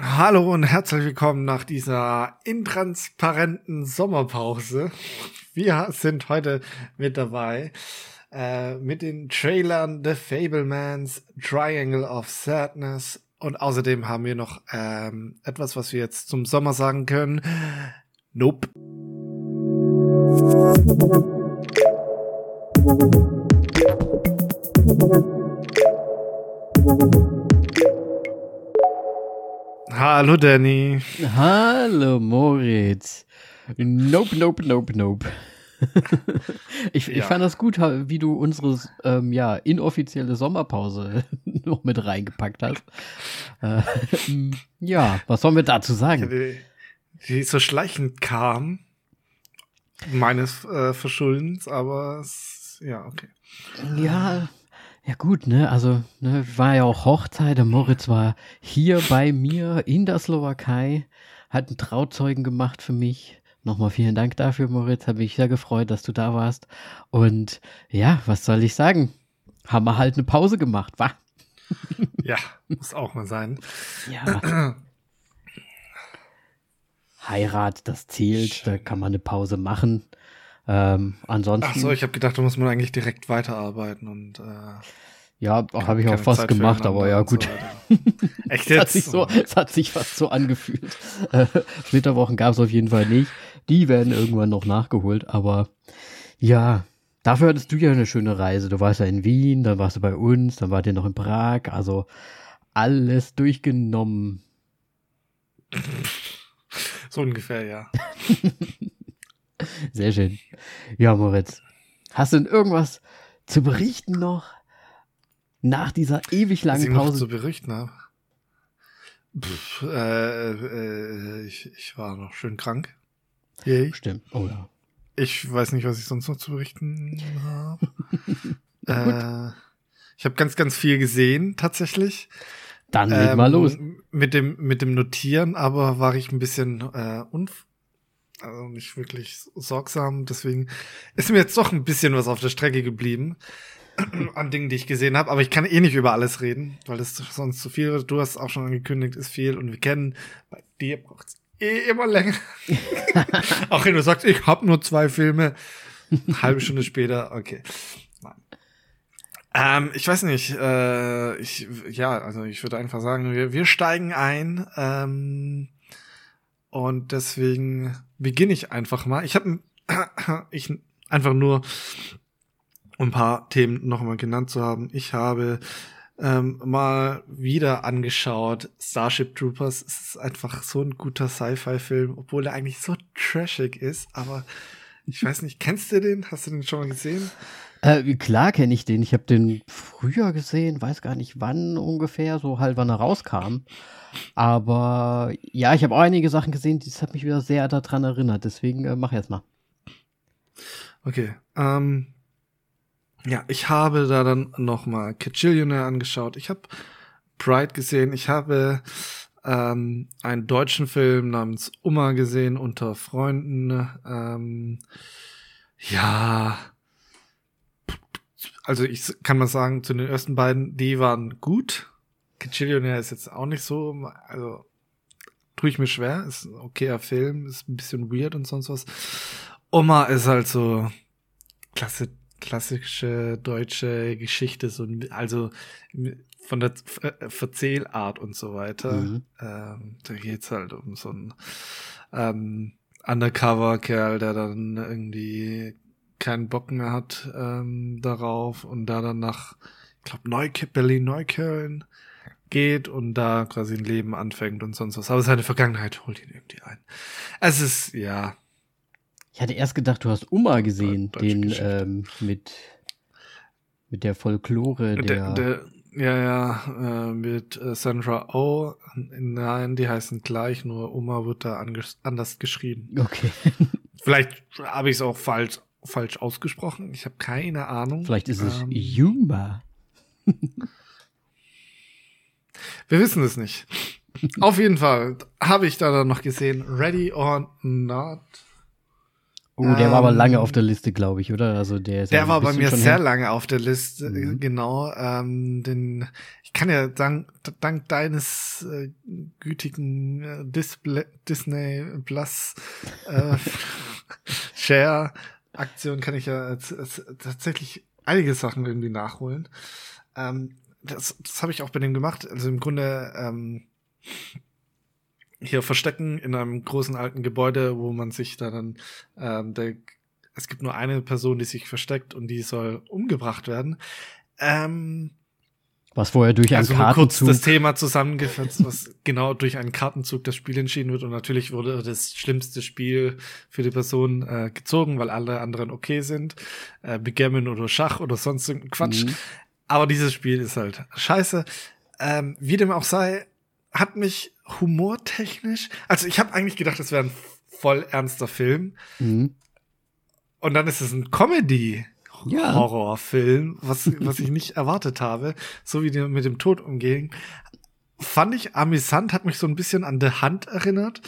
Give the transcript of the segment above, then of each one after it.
Hallo und herzlich willkommen nach dieser intransparenten Sommerpause. Wir sind heute mit dabei äh, mit den Trailern The Fablemans, Triangle of Sadness und außerdem haben wir noch ähm, etwas, was wir jetzt zum Sommer sagen können. Nope. Hallo Danny. Hallo Moritz. Nope, nope, nope, nope. ich, ja. ich fand das gut, wie du unsere ähm, ja, inoffizielle Sommerpause noch mit reingepackt hast. Äh, ja, was sollen wir dazu sagen? Die, die so schleichend kam, meines äh, Verschuldens, aber es, ja, okay. Ja, ja gut, ne, also ne, war ja auch Hochzeit, der Moritz war hier bei mir in der Slowakei, hat einen Trauzeugen gemacht für mich. Nochmal vielen Dank dafür, Moritz, habe mich sehr gefreut, dass du da warst. Und ja, was soll ich sagen? Haben wir halt eine Pause gemacht, wa? Ja, muss auch mal sein. Ja. Heirat, das zählt, da kann man eine Pause machen. Ähm, ansonsten. Ach so, ich habe gedacht, da muss man eigentlich direkt weiterarbeiten und. Äh, ja, habe ich auch fast Zeit gemacht, aber ja gut. So Echt jetzt? es, hat sich so, es hat sich fast so angefühlt. Äh, Flitterwochen gab es auf jeden Fall nicht. Die werden irgendwann noch nachgeholt, aber ja, dafür hattest du ja eine schöne Reise. Du warst ja in Wien, dann warst du bei uns, dann wart ihr noch in Prag, also alles durchgenommen. So ungefähr, ja. Sehr schön. Ja, Moritz. Hast du denn irgendwas zu berichten noch? Nach dieser ewig langen Was ich Pause. Noch zu berichten habe. Pff, äh, äh, ich, ich war noch schön krank. Yay. Stimmt. Oh ja. Ich weiß nicht, was ich sonst noch zu berichten habe. äh, ich habe ganz, ganz viel gesehen, tatsächlich. Dann leg ähm, mal los. Mit dem, mit dem Notieren, aber war ich ein bisschen äh, unf also nicht wirklich sorgsam. Deswegen ist mir jetzt doch ein bisschen was auf der Strecke geblieben an Dingen, die ich gesehen habe. Aber ich kann eh nicht über alles reden, weil das sonst zu viel wird. Du hast auch schon angekündigt, ist viel. Und wir kennen, bei dir braucht es eh immer länger. auch wenn du sagst, ich habe nur zwei Filme. Eine halbe Stunde später, okay. Ähm, ich weiß nicht, äh, ich, ja, also ich würde einfach sagen, wir, wir steigen ein. Ähm, und deswegen beginne ich einfach mal. Ich habe ich einfach nur ein paar Themen noch mal genannt zu haben. Ich habe ähm, mal wieder angeschaut Starship Troopers. Es ist einfach so ein guter Sci-Fi-Film, obwohl er eigentlich so trashig ist. Aber ich weiß nicht, kennst du den? Hast du den schon mal gesehen? Äh, klar kenne ich den. Ich habe den früher gesehen, weiß gar nicht wann ungefähr, so halt wann er rauskam. Aber ja, ich habe auch einige Sachen gesehen, das hat mich wieder sehr daran erinnert. Deswegen äh, mach erst mal. Okay. Ähm, ja, ich habe da dann noch mal Kachillionaire angeschaut. Ich habe Pride gesehen. Ich habe ähm, einen deutschen Film namens Uma gesehen unter Freunden. Ähm, ja, also ich kann mal sagen, zu den ersten beiden, die waren gut. Kachillionaire ist jetzt auch nicht so, also tue ich mir schwer, ist ein okayer Film, ist ein bisschen weird und sonst was. Oma ist halt so klasse, klassische deutsche Geschichte, so, also von der Verzählart und so weiter. Mhm. Ähm, da geht's halt um so einen ähm, Undercover-Kerl, der dann irgendwie keinen Bock mehr hat ähm, darauf und da dann nach, ich glaube, Neukölln, Berlin-Neukölln geht und da quasi ein Leben anfängt und sonst was. Aber seine Vergangenheit holt ihn irgendwie ein. Es ist, ja. Ich hatte erst gedacht, du hast Uma gesehen, den ähm, mit, mit der Folklore der, der, der ja, ja, äh, mit äh, Sandra Oh. Nein, die heißen gleich, nur Uma wird da anders geschrieben. Okay. Vielleicht habe ich es auch falsch falsch ausgesprochen. Ich habe keine Ahnung. Vielleicht ist es ähm, Yuma. Wir wissen es nicht. Auf jeden Fall habe ich da dann noch gesehen, Ready or Not. Oh, der war aber lange auf der Liste, glaube ich, oder? Also der ist Der ja war bei mir sehr her. lange auf der Liste, Mhm. genau. Ähm, den, ich kann ja dank, dank deines äh, gütigen äh, Display, Disney Plus äh, Share Aktion kann ich ja tatsächlich einige Sachen irgendwie nachholen. Ähm, das das habe ich auch bei dem gemacht. Also im Grunde ähm, hier verstecken in einem großen alten Gebäude, wo man sich da dann ähm, der, es gibt nur eine Person, die sich versteckt und die soll umgebracht werden. Ähm, Was vorher durch einen also nur kurz Kartenzug. das Thema zusammengefasst, was genau durch einen Kartenzug das Spiel entschieden wird. Und natürlich wurde das schlimmste Spiel für die Person äh, gezogen, weil alle anderen okay sind. Äh, Begammon oder Schach oder sonst irgendein Quatsch. Mhm. Aber dieses Spiel ist halt scheiße. Ähm, wie dem auch sei, hat mich humortechnisch, also ich habe eigentlich gedacht, es wäre ein voll ernster Film. Mhm. Und dann ist es ein Comedy. Ja. Horrorfilm, was, was ich nicht erwartet habe, so wie die mit dem Tod umgehen. Fand ich amüsant, hat mich so ein bisschen an The Hand erinnert.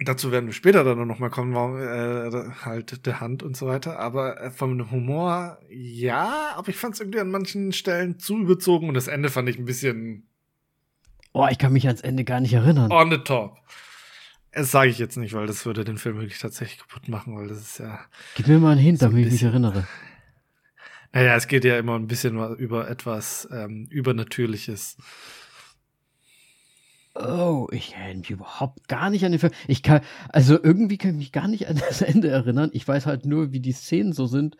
Dazu werden wir später dann noch mal kommen, warum äh, halt The Hand und so weiter. Aber äh, vom Humor, ja, aber ich fand es irgendwie an manchen Stellen zu überzogen und das Ende fand ich ein bisschen Oh, ich kann mich ans Ende gar nicht erinnern. on the top. Das sage ich jetzt nicht, weil das würde den Film wirklich tatsächlich kaputt machen, weil das ist ja Gib mir mal einen Hint, So ein damit ich mich erinnere. Naja, es geht ja immer ein bisschen über etwas ähm, Übernatürliches. Oh, ich erinnere mich überhaupt gar nicht an den Film. Ich kann, also irgendwie kann ich mich gar nicht an das Ende erinnern. Ich weiß halt nur, wie die Szenen so sind,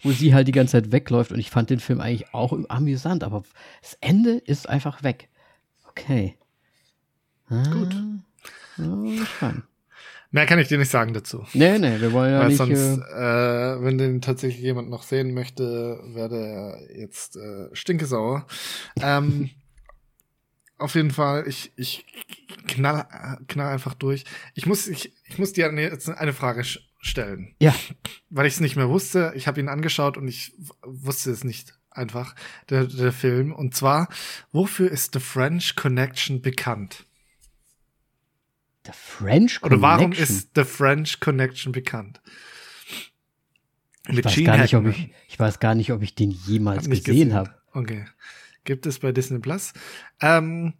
wo sie halt die ganze Zeit wegläuft und ich fand den Film eigentlich auch amüsant, aber das Ende ist einfach weg. Okay. Ah, Gut. Oh, spannend. Mehr kann ich dir nicht sagen dazu. Nee, nee, wir wollen ja Weil nicht. sonst, Äh, wenn den tatsächlich jemand noch sehen möchte, werde er jetzt äh, stinkesauer. Ähm, auf jeden Fall, ich, ich knall, knall einfach durch. Ich muss, ich, ich muss dir jetzt eine Frage stellen. ja, weil ich es nicht mehr wusste. Ich habe ihn angeschaut und ich wusste es nicht einfach, der, der Film. Und zwar, wofür ist The French Connection bekannt? The French Oder warum Connection. ist The French Connection bekannt? ich weiß, gar nicht, ob ich, ich weiß gar nicht, ob ich den jemals Hab gesehen gesehen. habe. Okay. Gibt es bei Disney Plus. Ähm,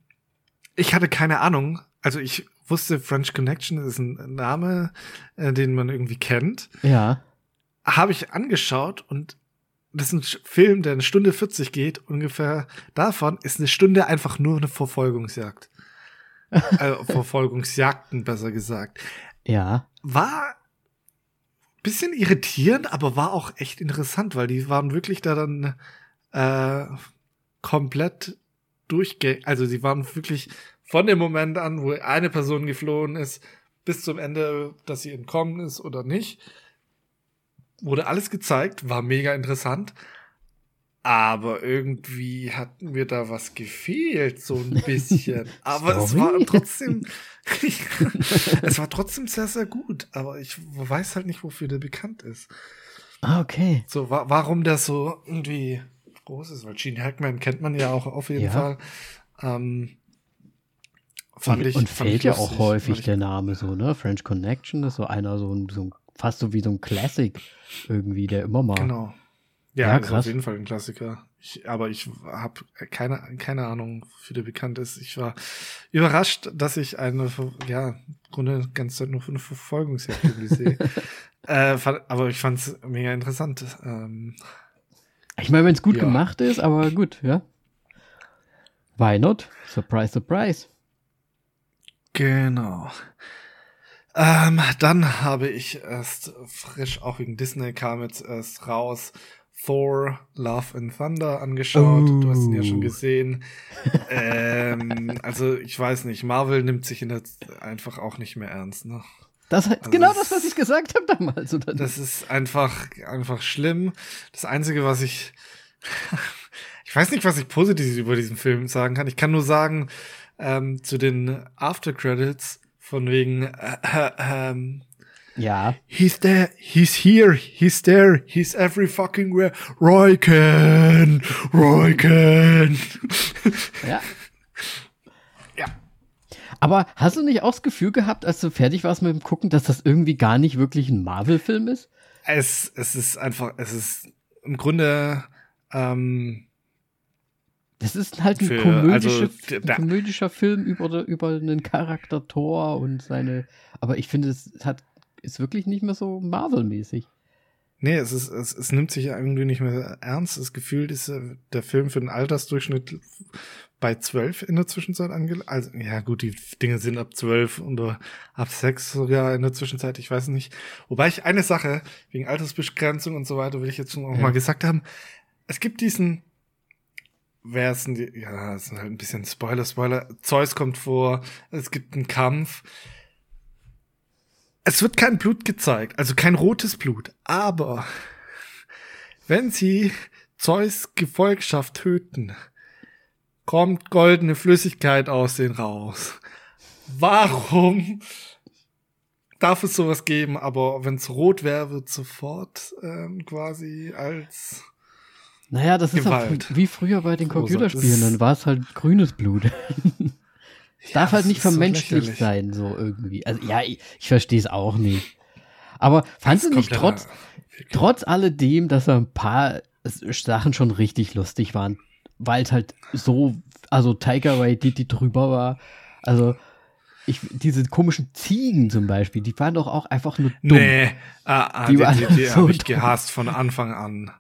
ich hatte keine Ahnung. Also ich wusste, French Connection ist ein Name, äh, den man irgendwie kennt. Ja. habe ich angeschaut und das ist ein Film, der eine Stunde 40 geht. Ungefähr davon ist eine Stunde einfach nur eine Verfolgungsjagd. äh, Verfolgungsjagden, besser gesagt. Ja. War bisschen irritierend, aber war auch echt interessant, weil die waren wirklich da dann äh, komplett durchgängig. Also sie waren wirklich von dem Moment an, wo eine Person geflohen ist, bis zum Ende, dass sie entkommen ist oder nicht, wurde alles gezeigt, war mega interessant. Aber irgendwie hat mir da was gefehlt, so ein bisschen. Aber es war trotzdem, es war trotzdem sehr, sehr gut. Aber ich weiß halt nicht, wofür der bekannt ist. Ah, okay. So, wa warum der so irgendwie groß ist, weil Gene Hackman kennt man ja auch auf jeden Ja. Fall. Ähm, fand und, ich, und fällt ja auch häufig der Name so, ne? French Connection ist so einer, so ein, so ein fast so wie so ein Classic irgendwie, der immer mal. Genau. Ja, Ja, ist krass. auf jeden Fall ein Klassiker. Ich, aber ich habe keine, keine Ahnung, wie der bekannt ist. Ich war überrascht, dass ich eine, ja, im Grunde ganz Zeit nur eine Verfolgungsjagd sehe. äh, aber ich fand es mega interessant. Ähm, Ich meine, wenn es gut Ja. gemacht ist, aber gut, ja. Why not? Surprise, surprise. Genau. Ähm, dann habe ich erst frisch, auch wegen Disney kam jetzt erst raus, Thor, Love and Thunder angeschaut. Du hast ihn ja schon Oh. gesehen. ähm, also ich weiß nicht, Marvel nimmt sich in der einfach auch nicht mehr ernst. Ne? Das ist Also genau das- was ich gesagt habe damals, oder? Das ist einfach, einfach schlimm. Das Einzige, was ich. ich weiß nicht, was ich Positives über diesen Film sagen kann. Ich kann nur sagen, ähm, zu den After Credits von wegen äh, äh, ähm, ja. He's there, he's here, he's there, he's every fucking where. Royken, Royken. Ja. ja. Aber hast du nicht auch das Gefühl gehabt, als du fertig warst mit dem Gucken, dass das irgendwie gar nicht wirklich ein Marvel-Film ist? Es, es ist einfach, es ist im Grunde, ähm, das ist halt ein, Für- komödische, also, ein komödischer Film über, über einen Charakter Thor und seine. Aber ich finde, es hat, ist wirklich nicht mehr so Marvel-mäßig. nee, es ist, es, es nimmt sich irgendwie nicht mehr ernst. Das Gefühl ist äh, der Film für den Altersdurchschnitt bei zwölf in der Zwischenzeit ange, also, ja gut, die Dinge sind ab zwölf oder ab sechs sogar in der Zwischenzeit, ich weiß nicht. Wobei ich eine Sache, wegen Altersbegrenzung und so weiter, will ich jetzt schon auch Ja. mal gesagt haben. Es gibt diesen, wer ist denn die, ja, das ist halt ein bisschen Spoiler, Spoiler. Zeus kommt vor, es gibt einen Kampf. Es wird kein Blut gezeigt, also kein rotes Blut, aber wenn sie Zeus Gefolgschaft töten, kommt goldene Flüssigkeit aus den raus. Warum darf es sowas geben, aber wenn es rot wäre, wird sofort ähm, quasi als Naja, das ist auch Gewalt. wie früher bei den Computerspielen, dann war es halt grünes Blut. Es darf halt nicht so vermenschlicht lächerlich. sein, so irgendwie. Also ja, ich, ich verstehe es auch nicht. Aber fandst du nicht trotz, trotz alledem, dass da ein paar Sachen schon richtig lustig waren, weil es halt so, also Tiger Waititi drüber war. Also ich, diese komischen Ziegen zum Beispiel, die waren doch auch einfach nur dumm. Nee, ah, ah, Die die, waren die, die so habe ich gehasst von Anfang an.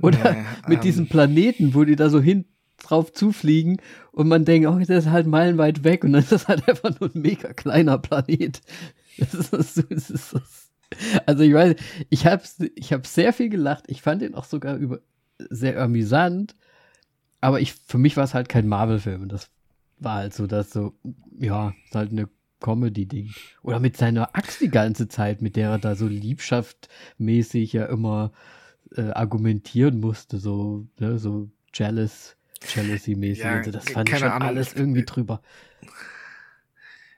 Oder Nee, mit ähm, diesem Planeten, wo die da so hin drauf zufliegen und man denkt, oh, der ist halt meilenweit weg und dann ist das halt einfach nur ein mega kleiner Planet. Das ist, das ist, das ist, also ich weiß, ich habe ich hab sehr viel gelacht. Ich fand den auch sogar über, sehr amüsant, aber ich, für mich war es halt kein Marvel-Film. Und Das war halt so, dass so, ja, ist halt eine Comedy-Ding. Oder mit seiner Axt die ganze Zeit, mit der er da so liebschaftmäßig ja immer äh, argumentieren musste, so, ne, so jealous, jealousy-mäßig. Ja, und so. Das fand ich schon Ahnung. alles irgendwie drüber.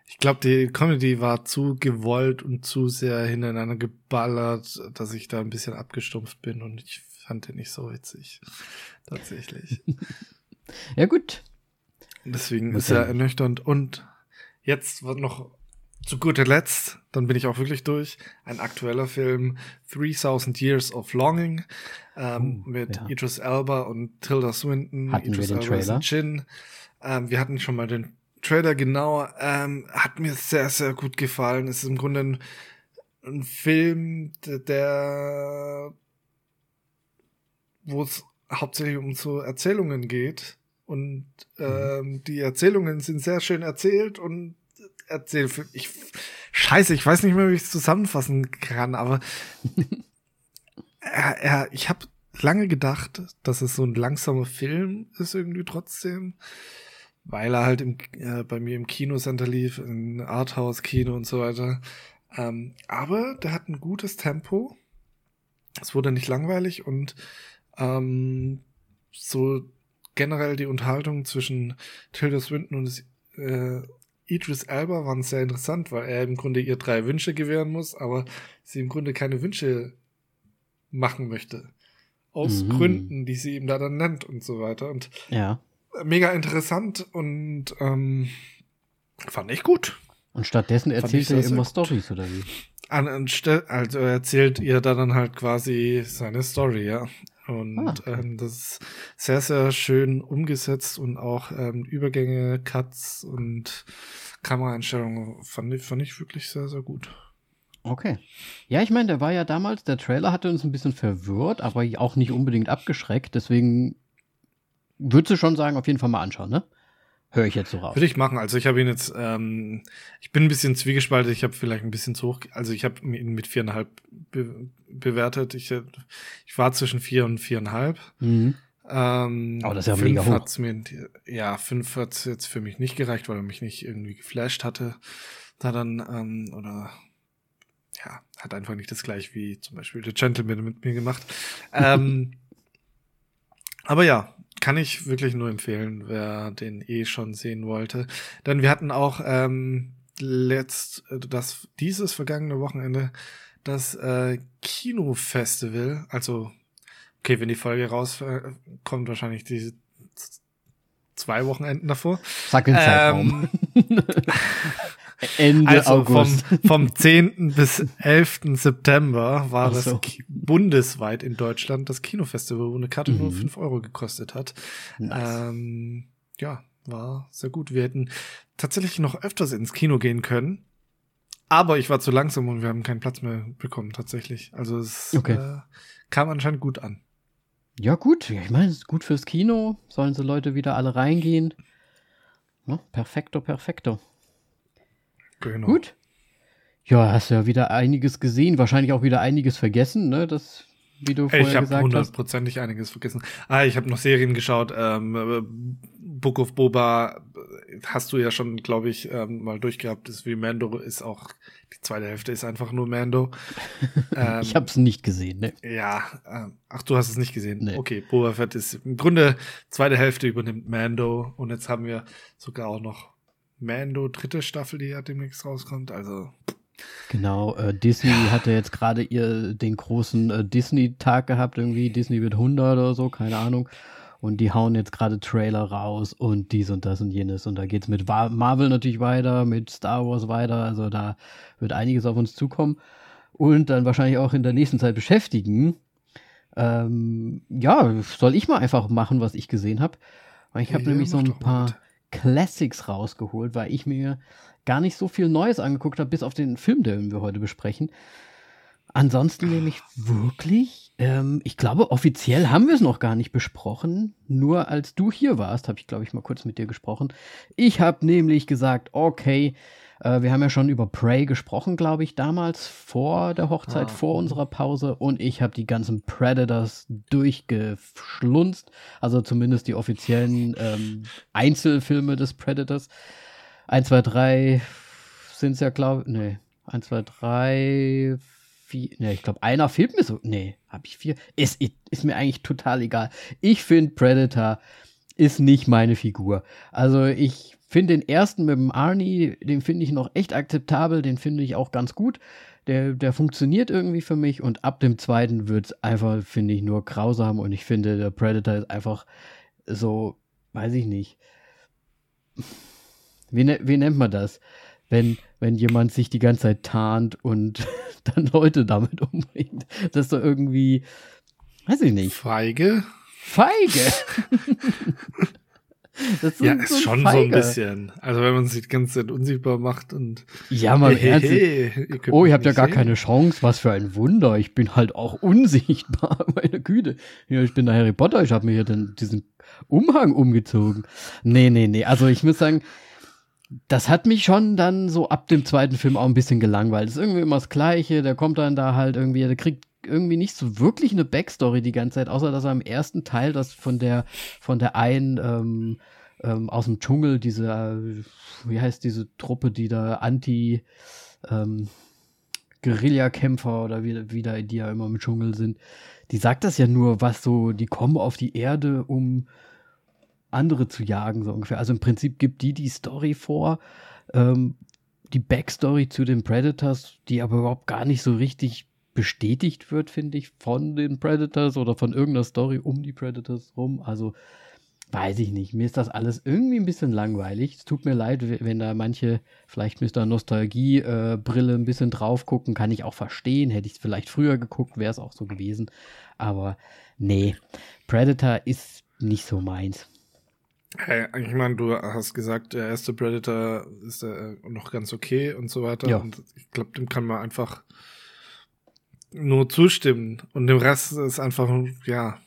Ich glaube, die Comedy war zu gewollt und zu sehr hintereinander geballert, dass ich da ein bisschen abgestumpft bin und ich fand den nicht so witzig. Tatsächlich. Ja, gut. Deswegen Muss ist er ernüchternd. Und jetzt wird noch zu guter Letzt, dann bin ich auch wirklich durch, ein aktueller Film, 3000 Years of Longing, ähm, Oh, mit ja. Idris Elba und Tilda Swinton. Hatten wir Idris den Elba Trailer? Jin. Ähm, wir hatten schon mal den Trailer, genau. Ähm, hat mir sehr, sehr gut gefallen. Es ist im Grunde ein, ein Film, der, der wo es hauptsächlich um so Erzählungen geht. Und ähm, die Erzählungen sind sehr schön erzählt und erzählt. Ich, scheiße, ich weiß nicht mehr, wie ich es zusammenfassen kann, aber er, er, ich habe lange gedacht, dass es so ein langsamer Film ist irgendwie trotzdem, weil er halt im, äh, bei mir im Kinocenter lief, in Arthouse-Kino und so weiter. Ähm, aber der hat ein gutes Tempo. Es wurde nicht langweilig und ähm, so generell die Unterhaltung zwischen Tilda Swinton und äh, Idris Elba waren sehr interessant, weil er im Grunde ihr drei Wünsche gewähren muss, aber sie im Grunde keine Wünsche machen möchte. Aus Mhm. Gründen, die sie ihm da dann nennt und so weiter. Und Ja. mega interessant und ähm, fand ich gut. Und stattdessen erzählt er immer Stories oder wie? An, anstelle, also er erzählt ihr da dann halt quasi seine Story, ja. Und Ah. ähm, das ist sehr, sehr schön umgesetzt und auch ähm, Übergänge, Cuts und Kameraeinstellungen fand ich, fand ich wirklich sehr, sehr gut. Okay. Ja, ich meine, der war ja damals, der Trailer hatte uns ein bisschen verwirrt, aber auch nicht unbedingt abgeschreckt. Deswegen würdest du schon sagen, auf jeden Fall mal anschauen, ne? Höre ich jetzt so raus. Würde ich machen. Also ich habe ihn jetzt, ähm, ich bin ein bisschen zwiegespalten. Ich habe vielleicht ein bisschen zu hoch, also ich habe ihn mit viereinhalb be bewertet. Ich, ich war zwischen vier und viereinhalb. Mhm. Ähm, Aber das ist ja fünf mega hoch. mir, ja, fünf hat's jetzt für mich nicht gereicht, weil er mich nicht irgendwie geflasht hatte. Da dann, ähm, oder ja, hat einfach nicht das gleiche wie zum Beispiel The Gentleman mit mir gemacht. ähm, aber ja, kann ich wirklich nur empfehlen, wer den eh schon sehen wollte. Denn wir hatten auch ähm, letzt, äh, das dieses vergangene Wochenende das äh, Kinofestival, also okay, wenn die Folge rauskommt, wahrscheinlich die zwei Wochenenden davor. Sag den Zeitraum. Ähm, Ende also August. Vom, vom 10. bis 11. September war so. das bundesweit in Deutschland das Kinofestival, wo eine Karte mhm. nur 5 Euro gekostet hat. Nice. Ähm, ja, war sehr gut. Wir hätten tatsächlich noch öfters ins Kino gehen können. Aber ich war zu langsam und wir haben keinen Platz mehr bekommen, tatsächlich. Also es okay. äh, kam anscheinend gut an. Ja, gut. ich meine, es ist gut fürs Kino. Sollen so Leute wieder alle reingehen. Ja, perfekto, perfekto. Genau. Gut. Ja, hast ja wieder einiges gesehen, wahrscheinlich auch wieder einiges vergessen, ne? Das, wie du vorher ich hab gesagt hast. Ich habe hundertprozentig einiges vergessen. Ah, ich habe noch Serien geschaut. Ähm, Book of Boba hast du ja schon, glaube ich, ähm, mal durchgehabt. Das wie Mando ist auch die zweite Hälfte ist einfach nur Mando. ähm, ich habe es nicht gesehen, ne? Ja, ähm, ach, du hast es nicht gesehen. Nee. Okay, Boba Fett ist im Grunde zweite Hälfte übernimmt Mando und jetzt haben wir sogar auch noch Mando dritte Staffel, die ja demnächst rauskommt. Also Genau, äh, Disney ja. hatte jetzt gerade ihr den großen äh, Disney-Tag gehabt, irgendwie Disney wird 100 oder so, keine Ahnung. Und die hauen jetzt gerade Trailer raus und dies und das und jenes. Und da geht's mit Marvel natürlich weiter, mit Star Wars weiter. Also da wird einiges auf uns zukommen. Und dann wahrscheinlich auch in der nächsten Zeit beschäftigen. Ähm, ja, soll ich mal einfach machen, was ich gesehen habe. Ich habe ja, nämlich so ein paar mit. Classics rausgeholt, weil ich mir gar nicht so viel Neues angeguckt habe, bis auf den Film, den wir heute besprechen. Ansonsten nämlich wirklich, ähm, ich glaube, offiziell haben wir es noch gar nicht besprochen. Nur als du hier warst, habe ich, glaube ich, mal kurz mit dir gesprochen. Ich habe nämlich gesagt, okay, äh, wir haben ja schon über Prey gesprochen, glaube ich, damals vor der Hochzeit, ah. vor unserer Pause. Und ich habe die ganzen Predators durchgeschlunzt. Also zumindest die offiziellen ähm, Einzelfilme des Predators. 1, 2, 3 sind es ja, glaube ich. Nee, 1, 2, 3, vier, ne, ich glaube, einer fehlt mir so. Nee, habe ich vier. Ist, ist mir eigentlich total egal. Ich finde Predator ist nicht meine Figur. Also ich finde den ersten mit dem Arnie, den finde ich noch echt akzeptabel, den finde ich auch ganz gut. Der, der funktioniert irgendwie für mich und ab dem zweiten wird es einfach, finde ich, nur grausam und ich finde, der Predator ist einfach so, weiß ich nicht. Wie, ne, wie nennt man das? Wenn, wenn jemand sich die ganze Zeit tarnt und dann Leute damit umbringt. Das ist doch irgendwie, weiß ich nicht. Feige? Feige! Das ja, ist so schon Feiger. so ein bisschen. Also wenn man sich die ganze Zeit unsichtbar macht und. Ja, mal hey, ernst. Hey, ihr oh, ihr habt ja gar sehen. keine Chance. Was für ein Wunder. Ich bin halt auch unsichtbar. Meine Güte. Ja, ich bin der Harry Potter. Ich habe mir hier den, diesen Umhang umgezogen. Nee, nee, nee. Also ich muss sagen, das hat mich schon dann so ab dem zweiten Film auch ein bisschen gelangweilt. Das ist irgendwie immer das Gleiche. Der kommt dann da halt irgendwie, der kriegt irgendwie nicht so wirklich eine Backstory die ganze Zeit, außer dass er im ersten Teil das von der, von der einen, ähm, ähm, aus dem Dschungel, diese, äh, wie heißt diese Truppe, die da anti, ähm, Guerillakämpfer oder wie, wie da, die ja immer im Dschungel sind, die sagt das ja nur, was so, die kommen auf die Erde, um andere zu jagen, so ungefähr. Also im Prinzip gibt die die Story vor, ähm, die Backstory zu den Predators, die aber überhaupt gar nicht so richtig bestätigt wird, finde ich, von den Predators oder von irgendeiner Story um die Predators rum. Also weiß ich nicht. Mir ist das alles irgendwie ein bisschen langweilig. Es tut mir leid, wenn da manche vielleicht mit der Nostalgie-Brille ein bisschen drauf gucken. Kann ich auch verstehen. Hätte ich es vielleicht früher geguckt, wäre es auch so gewesen. Aber nee, Predator ist nicht so meins. Hey, ich meine, du hast gesagt, der erste Predator ist äh, noch ganz okay und so weiter. Ja. Und ich glaube, dem kann man einfach nur zustimmen. Und dem Rest ist einfach, ja,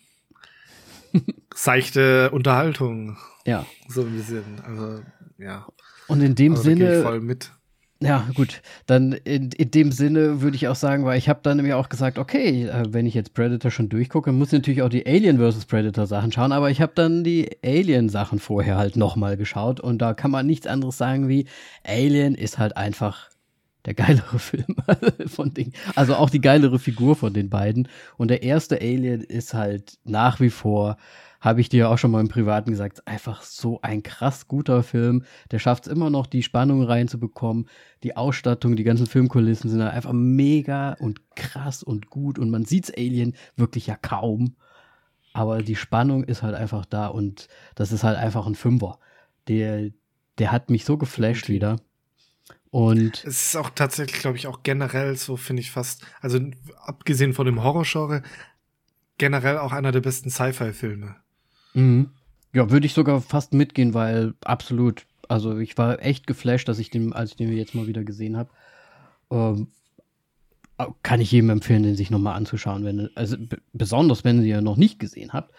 seichte Unterhaltung. Ja. So ein bisschen. Also, ja. Und in dem also, Sinne. voll mit. Ja, gut. Dann in, in dem Sinne würde ich auch sagen, weil ich habe dann nämlich auch gesagt, okay, äh, wenn ich jetzt Predator schon durchgucke, muss ich natürlich auch die Alien vs. Predator Sachen schauen, aber ich habe dann die Alien Sachen vorher halt nochmal geschaut und da kann man nichts anderes sagen wie Alien ist halt einfach der geilere Film von den, also auch die geilere Figur von den beiden und der erste Alien ist halt nach wie vor habe ich dir auch schon mal im Privaten gesagt, einfach so ein krass guter Film. Der schafft es immer noch, die Spannung reinzubekommen. Die Ausstattung, die ganzen Filmkulissen sind einfach mega und krass und gut. Und man sieht's Alien wirklich ja kaum. aber die Spannung ist halt einfach da und das ist halt einfach ein Fünfer. Der, der hat mich so geflasht wieder. Und es ist auch tatsächlich, glaube ich, auch generell so, finde ich fast, also abgesehen von dem Horrorgenre, generell auch einer der besten Sci-Fi-Filme. Mhm. Ja, würde ich sogar fast mitgehen, weil absolut. Also ich war echt geflasht, dass ich den, als ich den jetzt mal wieder gesehen habe. Ähm, kann ich jedem empfehlen, den sich nochmal anzuschauen, wenn, also besonders wenn ihr noch nicht gesehen habt.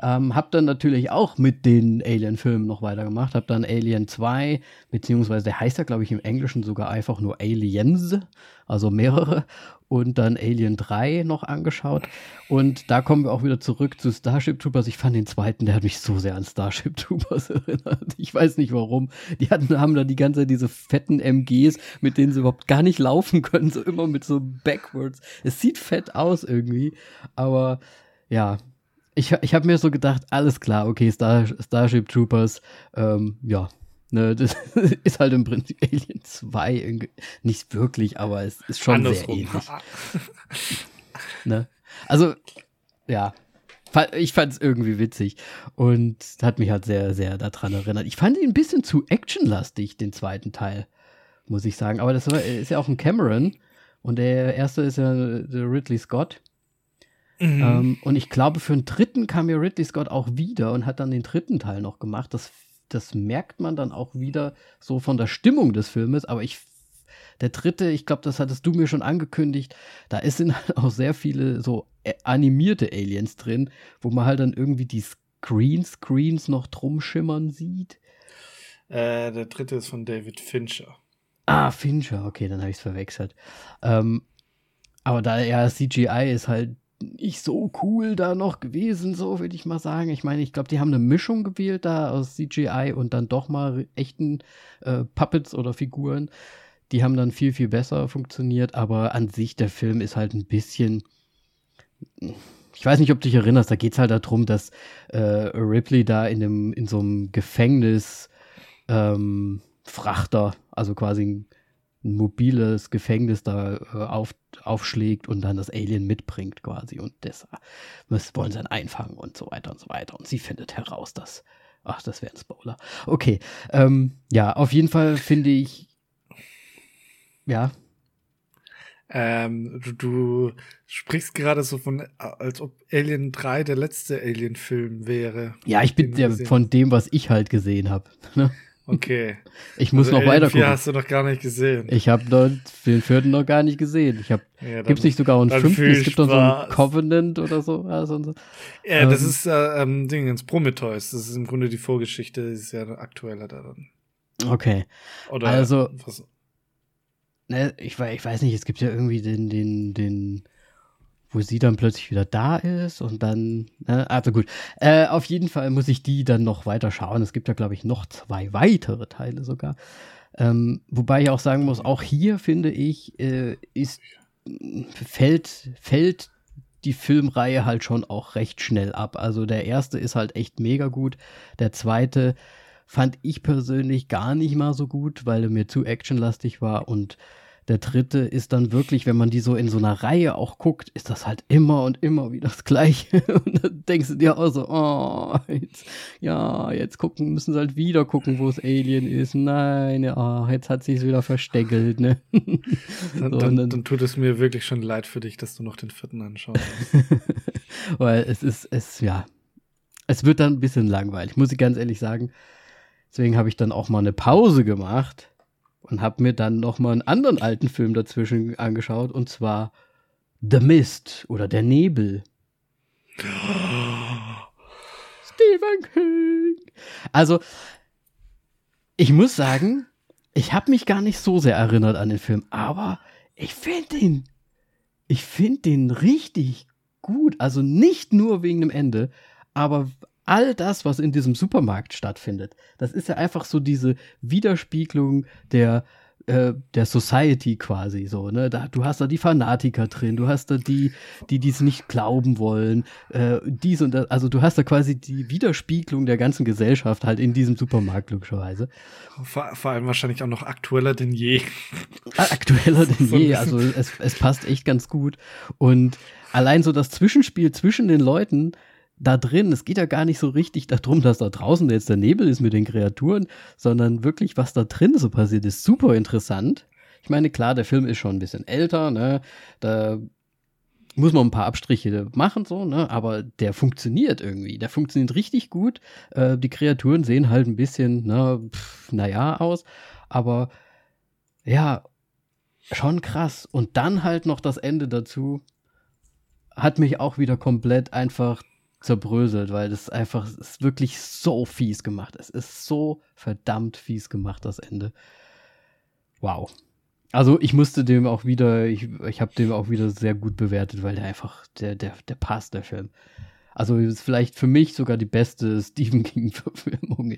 Ähm, hab dann natürlich auch mit den Alien-Filmen noch weitergemacht. Hab dann Alien 2, beziehungsweise der heißt ja, glaube ich, im Englischen sogar einfach nur Aliens, also mehrere. Und dann Alien 3 noch angeschaut. Und da kommen wir auch wieder zurück zu Starship Troopers. Ich fand den zweiten, der hat mich so sehr an Starship Troopers erinnert. Ich weiß nicht warum. Die hatten, haben da die ganze Zeit diese fetten MGs, mit denen sie überhaupt gar nicht laufen können. So immer mit so Backwards. Es sieht fett aus irgendwie. Aber ja, ich, ich habe mir so gedacht, alles klar, okay, Star, Starship Troopers, ähm, ja, ne, das ist halt im Prinzip Alien 2, nicht wirklich, aber es ist schon Andersrum. sehr ähnlich. ne? Also, ja, ich fand es irgendwie witzig und hat mich halt sehr, sehr daran erinnert. Ich fand ihn ein bisschen zu actionlastig, den zweiten Teil, muss ich sagen. Aber das ist ja auch ein Cameron und der erste ist ja der Ridley Scott. Mhm. Ähm, und ich glaube, für den dritten kam ja Ridley Scott auch wieder und hat dann den dritten Teil noch gemacht. Das, das merkt man dann auch wieder so von der Stimmung des Filmes. Aber ich, der dritte, ich glaube, das hattest du mir schon angekündigt, da sind halt auch sehr viele so äh, animierte Aliens drin, wo man halt dann irgendwie die Screenscreens noch drum schimmern sieht. Äh, der dritte ist von David Fincher. Ah, Fincher, okay, dann habe ich es verwechselt. Ähm, aber da ja CGI ist halt nicht so cool da noch gewesen, so würde ich mal sagen. Ich meine, ich glaube, die haben eine Mischung gewählt da aus CGI und dann doch mal echten äh, Puppets oder Figuren. Die haben dann viel, viel besser funktioniert, aber an sich der Film ist halt ein bisschen. Ich weiß nicht, ob du dich erinnerst, da geht es halt darum, dass äh, Ripley da in, dem, in so einem Gefängnis ähm, Frachter, also quasi ein ein mobiles Gefängnis da äh, auf, aufschlägt und dann das Alien mitbringt quasi und das das wollen sie dann einfangen und so weiter und so weiter. Und sie findet heraus, dass, ach, das wäre ein Spoiler. Okay, ähm, ja, auf jeden Fall finde ich, ja. Ähm, du, du sprichst gerade so von, als ob Alien 3 der letzte Alien-Film wäre. Ja, ich bin ja von dem, was ich halt gesehen habe. Ne? Okay. Ich muss also noch weiter gucken. hast du noch gar nicht gesehen. Ich habe den vierten noch gar nicht gesehen. Ich hab, ja, gibt's nicht sogar einen fünften? Es gibt doch so ein Covenant oder so. Also so. Ja, ähm, das ist äh, ähm, Ding ins Prometheus. Das ist im Grunde die Vorgeschichte, das ist ja aktueller da dann. Okay. Oder also, was? Ne, ich, ich weiß nicht, es gibt ja irgendwie den, den, den wo sie dann plötzlich wieder da ist und dann, ne? also gut. Äh, auf jeden Fall muss ich die dann noch weiter schauen. Es gibt ja, glaube ich, noch zwei weitere Teile sogar. Ähm, wobei ich auch sagen muss, auch hier finde ich, äh, ist, fällt, fällt die Filmreihe halt schon auch recht schnell ab. Also der erste ist halt echt mega gut. Der zweite fand ich persönlich gar nicht mal so gut, weil er mir zu actionlastig war und der dritte ist dann wirklich, wenn man die so in so einer Reihe auch guckt, ist das halt immer und immer wieder das Gleiche. Und dann denkst du dir auch so, oh, jetzt, ja, jetzt gucken, müssen sie halt wieder gucken, wo es Alien ist. Nein, ja, jetzt hat sich wieder versteckelt, ne? Dann, so, dann, dann, dann, tut es mir wirklich schon leid für dich, dass du noch den vierten anschaust. Weil es ist, es, ja, es wird dann ein bisschen langweilig, muss ich ganz ehrlich sagen. Deswegen habe ich dann auch mal eine Pause gemacht und habe mir dann noch mal einen anderen alten Film dazwischen angeschaut und zwar The Mist oder Der Nebel. Stephen King. Also ich muss sagen, ich habe mich gar nicht so sehr erinnert an den Film, aber ich finde den, ich finde den richtig gut. Also nicht nur wegen dem Ende, aber all das, was in diesem Supermarkt stattfindet, das ist ja einfach so diese Widerspiegelung der äh, der Society quasi so, ne? Da, du hast da die Fanatiker drin, du hast da die, die dies nicht glauben wollen, äh, dies und das, also du hast da quasi die Widerspiegelung der ganzen Gesellschaft halt in diesem Supermarkt, logischerweise. Vor, vor allem wahrscheinlich auch noch aktueller denn je. Aktueller denn je, also es, es passt echt ganz gut. Und allein so das Zwischenspiel zwischen den Leuten, da drin, es geht ja gar nicht so richtig darum, dass da draußen jetzt der Nebel ist mit den Kreaturen, sondern wirklich, was da drin so passiert, ist super interessant. Ich meine, klar, der Film ist schon ein bisschen älter, ne? Da muss man ein paar Abstriche machen, so, ne? Aber der funktioniert irgendwie. Der funktioniert richtig gut. Äh, die Kreaturen sehen halt ein bisschen, ne, naja, aus. Aber ja, schon krass. Und dann halt noch das Ende dazu. Hat mich auch wieder komplett einfach zerbröselt, weil das einfach ist wirklich so fies gemacht. Es ist so verdammt fies gemacht, das Ende. Wow. Also ich musste dem auch wieder, ich, ich habe dem auch wieder sehr gut bewertet, weil der einfach, der, der, der passt, der Film. Also ist vielleicht für mich sogar die beste Stephen King-Verfilmung.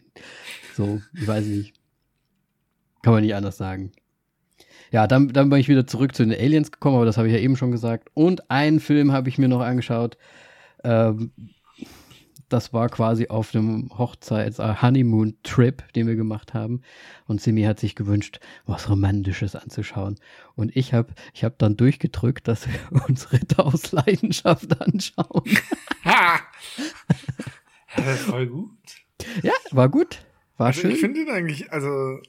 So, ich weiß nicht. Kann man nicht anders sagen. Ja, dann, dann bin ich wieder zurück zu den Aliens gekommen, aber das habe ich ja eben schon gesagt. Und einen Film habe ich mir noch angeschaut. Ähm, das war quasi auf dem Hochzeits-, äh, Honeymoon-Trip, den wir gemacht haben. Und Simi hat sich gewünscht, was Romantisches anzuschauen. Und ich habe ich hab dann durchgedrückt, dass wir uns Ritter aus Leidenschaft anschauen. Ha! ja, voll gut. Ja, war gut. War also schön. Ich finde ihn eigentlich, also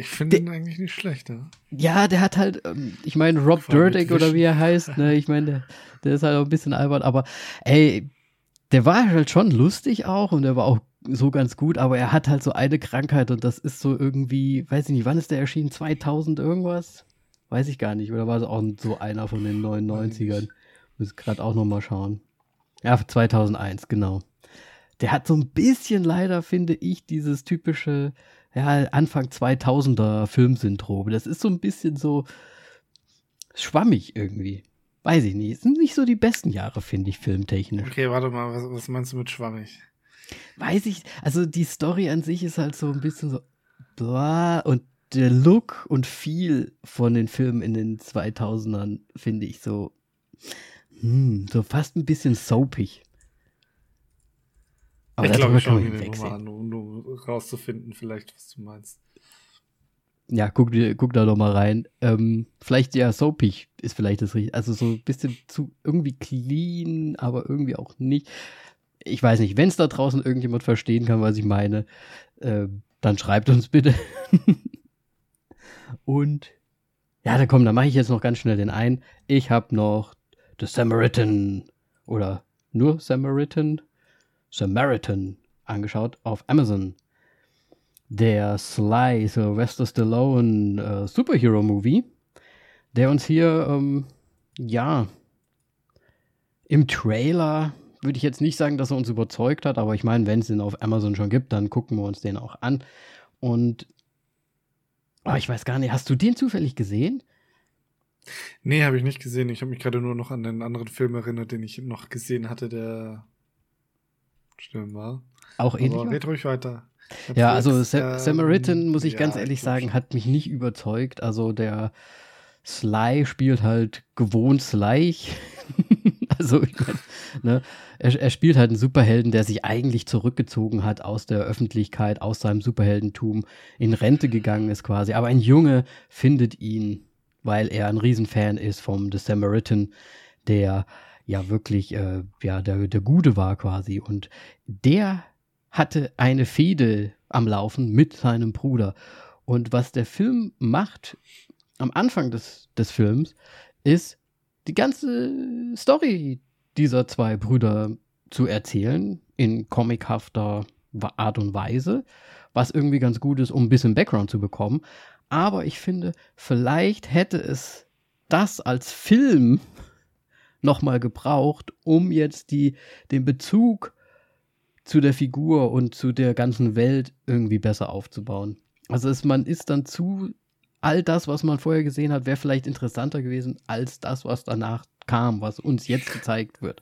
ich finde ihn eigentlich nicht schlecht, ja. Ja, der hat halt, ähm, ich meine, Rob Dyrdek oder wie er heißt, ne, ich meine, der, der ist halt auch ein bisschen albern, aber ey, der war halt schon lustig auch und der war auch so ganz gut, aber er hat halt so eine Krankheit und das ist so irgendwie, weiß ich nicht, wann ist der erschienen? 2000 irgendwas? Weiß ich gar nicht. Oder war es auch so einer von den 99ern? Muss gerade auch nochmal schauen. Ja, 2001, genau. Der hat so ein bisschen leider, finde ich, dieses typische, ja, Anfang 2000er Filmsyndrom. Das ist so ein bisschen so schwammig irgendwie. Weiß ich nicht. Es sind nicht so die besten Jahre, finde ich, filmtechnisch. Okay, warte mal, was, was meinst du mit schwammig? Weiß ich, also die Story an sich ist halt so ein bisschen so blah und der Look und Feel von den Filmen in den 2000ern finde ich so hm, so fast ein bisschen soapig. Aber ich glaube, ich schaue mir den mal an, um, um rauszufinden, vielleicht, was du meinst. Ja, guck, guck da doch mal rein. Ähm, vielleicht ja soapig ist vielleicht das richtige. Also so ein bisschen zu irgendwie clean, aber irgendwie auch nicht. Ich weiß nicht, wenn es da draußen irgendjemand verstehen kann, was ich meine, äh, dann schreibt uns bitte. Und ja, da komm, da mache ich jetzt noch ganz schnell den ein. Ich habe noch The Samaritan oder nur Samaritan, Samaritan angeschaut auf Amazon der Sly Sylvester Stallone äh, Superhero Movie, der uns hier, ähm, ja, im Trailer würde ich jetzt nicht sagen, dass er uns überzeugt hat, aber ich meine, wenn es den auf Amazon schon gibt, dann gucken wir uns den auch an. Und oh, ich weiß gar nicht, hast du den zufällig gesehen? Nee, habe ich nicht gesehen. Ich habe mich gerade nur noch an den anderen Film erinnert, den ich noch gesehen hatte, der schlimm war. Auch ähnlich. Aber red ruhig weiter. Ja, also ähm, Samaritan, muss ich ja, ganz ehrlich sagen, hat mich nicht überzeugt. Also der Sly spielt halt gewohnt Sly. also ich mein, ne, er, er, spielt halt einen Superhelden, der sich eigentlich zurückgezogen hat aus der Öffentlichkeit, aus seinem Superheldentum, in Rente gegangen ist quasi. Aber ein Junge findet ihn, weil er ein Riesenfan ist vom The Samaritan, der ja wirklich äh, ja der, der Gute war quasi. Und der hatte eine Fehde am Laufen mit seinem Bruder. Und was der Film macht am Anfang des, des Films, ist die ganze Story dieser zwei Brüder zu erzählen in comichafter Art und Weise, was irgendwie ganz gut ist, um ein bisschen Background zu bekommen. Aber ich finde, vielleicht hätte es das als Film nochmal gebraucht, um jetzt die, den Bezug zu der Figur und zu der ganzen Welt irgendwie besser aufzubauen. Also es, man ist dann zu, all das, was man vorher gesehen hat, wäre vielleicht interessanter gewesen als das, was danach kam, was uns jetzt gezeigt wird.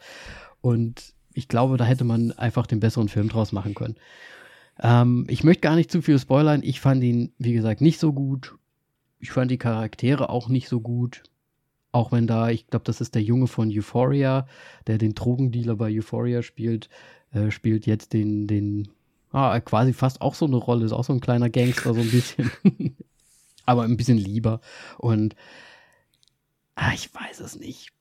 Und ich glaube, da hätte man einfach den besseren Film draus machen können. Ähm, ich möchte gar nicht zu viel spoilern. Ich fand ihn, wie gesagt, nicht so gut. Ich fand die Charaktere auch nicht so gut. Auch wenn da, ich glaube, das ist der Junge von Euphoria, der den Drogendealer bei Euphoria spielt. Äh, spielt jetzt den, den, ah, quasi fast auch so eine Rolle, ist auch so ein kleiner Gangster, so ein bisschen. Aber ein bisschen lieber. Und ah, ich weiß es nicht.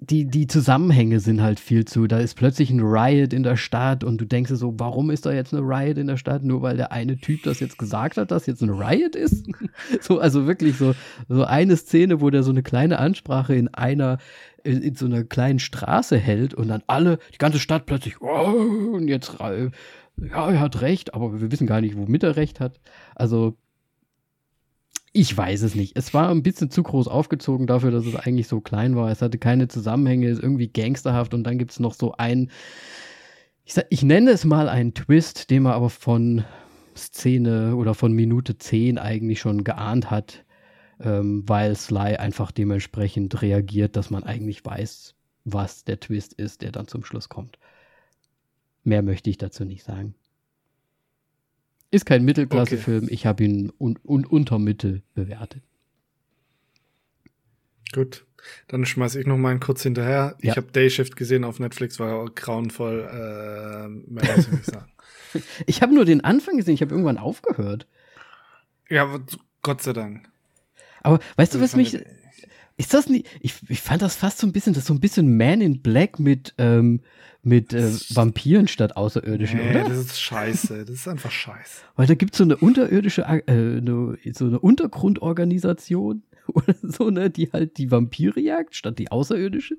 Die, die Zusammenhänge sind halt viel zu. Da ist plötzlich ein Riot in der Stadt und du denkst dir so, warum ist da jetzt eine Riot in der Stadt? Nur weil der eine Typ das jetzt gesagt hat, dass jetzt ein Riot ist? so, also wirklich so, so eine Szene, wo der so eine kleine Ansprache in einer, in, in so einer kleinen Straße hält und dann alle, die ganze Stadt plötzlich, oh, und jetzt, ja, er hat recht, aber wir wissen gar nicht, womit er recht hat. Also, ich weiß es nicht. Es war ein bisschen zu groß aufgezogen dafür, dass es eigentlich so klein war. Es hatte keine Zusammenhänge, ist irgendwie gangsterhaft und dann gibt es noch so ein, ich, sag, ich nenne es mal einen Twist, den man aber von Szene oder von Minute 10 eigentlich schon geahnt hat, ähm, weil Sly einfach dementsprechend reagiert, dass man eigentlich weiß, was der Twist ist, der dann zum Schluss kommt. Mehr möchte ich dazu nicht sagen. Ist kein Mittelklasse-Film. Okay. Ich habe ihn un un unter Mittel bewertet. Gut. Dann schmeiße ich noch mal einen kurz hinterher. Ja. Ich habe Dayshift gesehen auf Netflix, war grauenvoll. Äh, mehr muss ich nicht sagen. ich habe nur den Anfang gesehen. Ich habe irgendwann aufgehört. Ja, Gott sei Dank. Aber weißt du, was mich. Ist das nicht. Ich, ich fand das fast so ein bisschen, das so ein bisschen Man in Black mit, ähm, mit äh, Vampiren statt Außerirdischen, nee, oder? Das ist scheiße. Das ist einfach scheiße. Weil da gibt es so eine unterirdische, äh, eine, so eine Untergrundorganisation oder so, ne, die halt die Vampire jagt, statt die Außerirdische.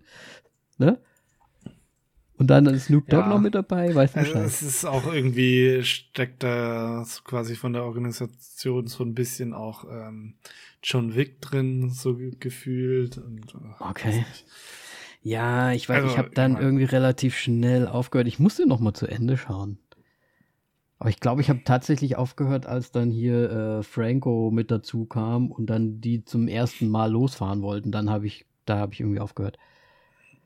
Ne? Und dann ist Snoop Dogg ja. noch mit dabei, weiß nicht. Also es ist auch irgendwie, steckt da quasi von der Organisation so ein bisschen auch ähm, John Wick drin, so gefühlt. Und, äh, okay. Ja, ich weiß, also, ich habe dann mein, irgendwie relativ schnell aufgehört. Ich musste noch mal zu Ende schauen. Aber ich glaube, ich habe tatsächlich aufgehört, als dann hier äh, Franco mit dazu kam und dann die zum ersten Mal losfahren wollten. Dann habe ich, da habe ich irgendwie aufgehört.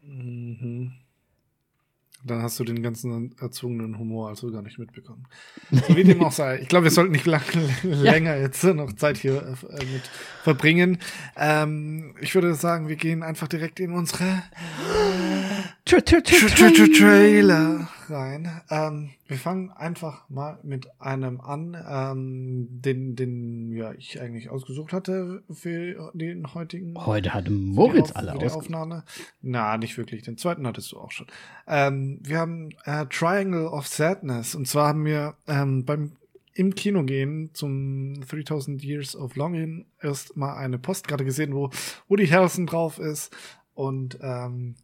Mhm. Dann hast du den ganzen erzwungenen Humor also gar nicht mitbekommen. So wie dem auch sei. Ich glaube, wir sollten nicht lang, länger jetzt noch Zeit hier äh, mit verbringen. Ähm, ich würde sagen, wir gehen einfach direkt in unsere Trailer rein. Ähm, wir fangen einfach mal mit einem an, ähm, den, den ja ich eigentlich ausgesucht hatte für den heutigen. Heute hatte Moritz Auf, alle aus. Aufnahme. Na, nicht wirklich. Den zweiten hattest du auch schon. Ähm, wir haben äh, Triangle of Sadness und zwar haben wir ähm, beim im Kino gehen zum 3000 Years of Longing erst mal eine Postkarte gesehen, wo Woody Harrelson drauf ist und ähm,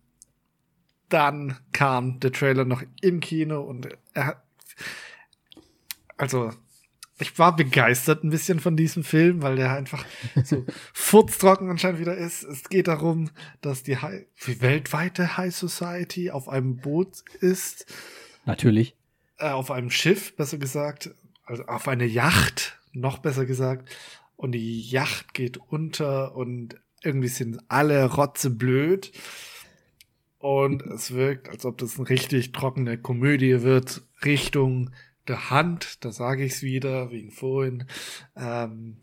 dann kam der Trailer noch im Kino und er also ich war begeistert ein bisschen von diesem Film, weil der einfach so furztrocken anscheinend wieder ist. Es geht darum, dass die, High, die weltweite High Society auf einem Boot ist. Natürlich. Äh, auf einem Schiff, besser gesagt. Also auf eine Yacht, noch besser gesagt. Und die Yacht geht unter und irgendwie sind alle rotze blöd. Und es wirkt, als ob das eine richtig trockene Komödie wird, Richtung der Hand, da sage ich es wieder, wegen vorhin. Ähm,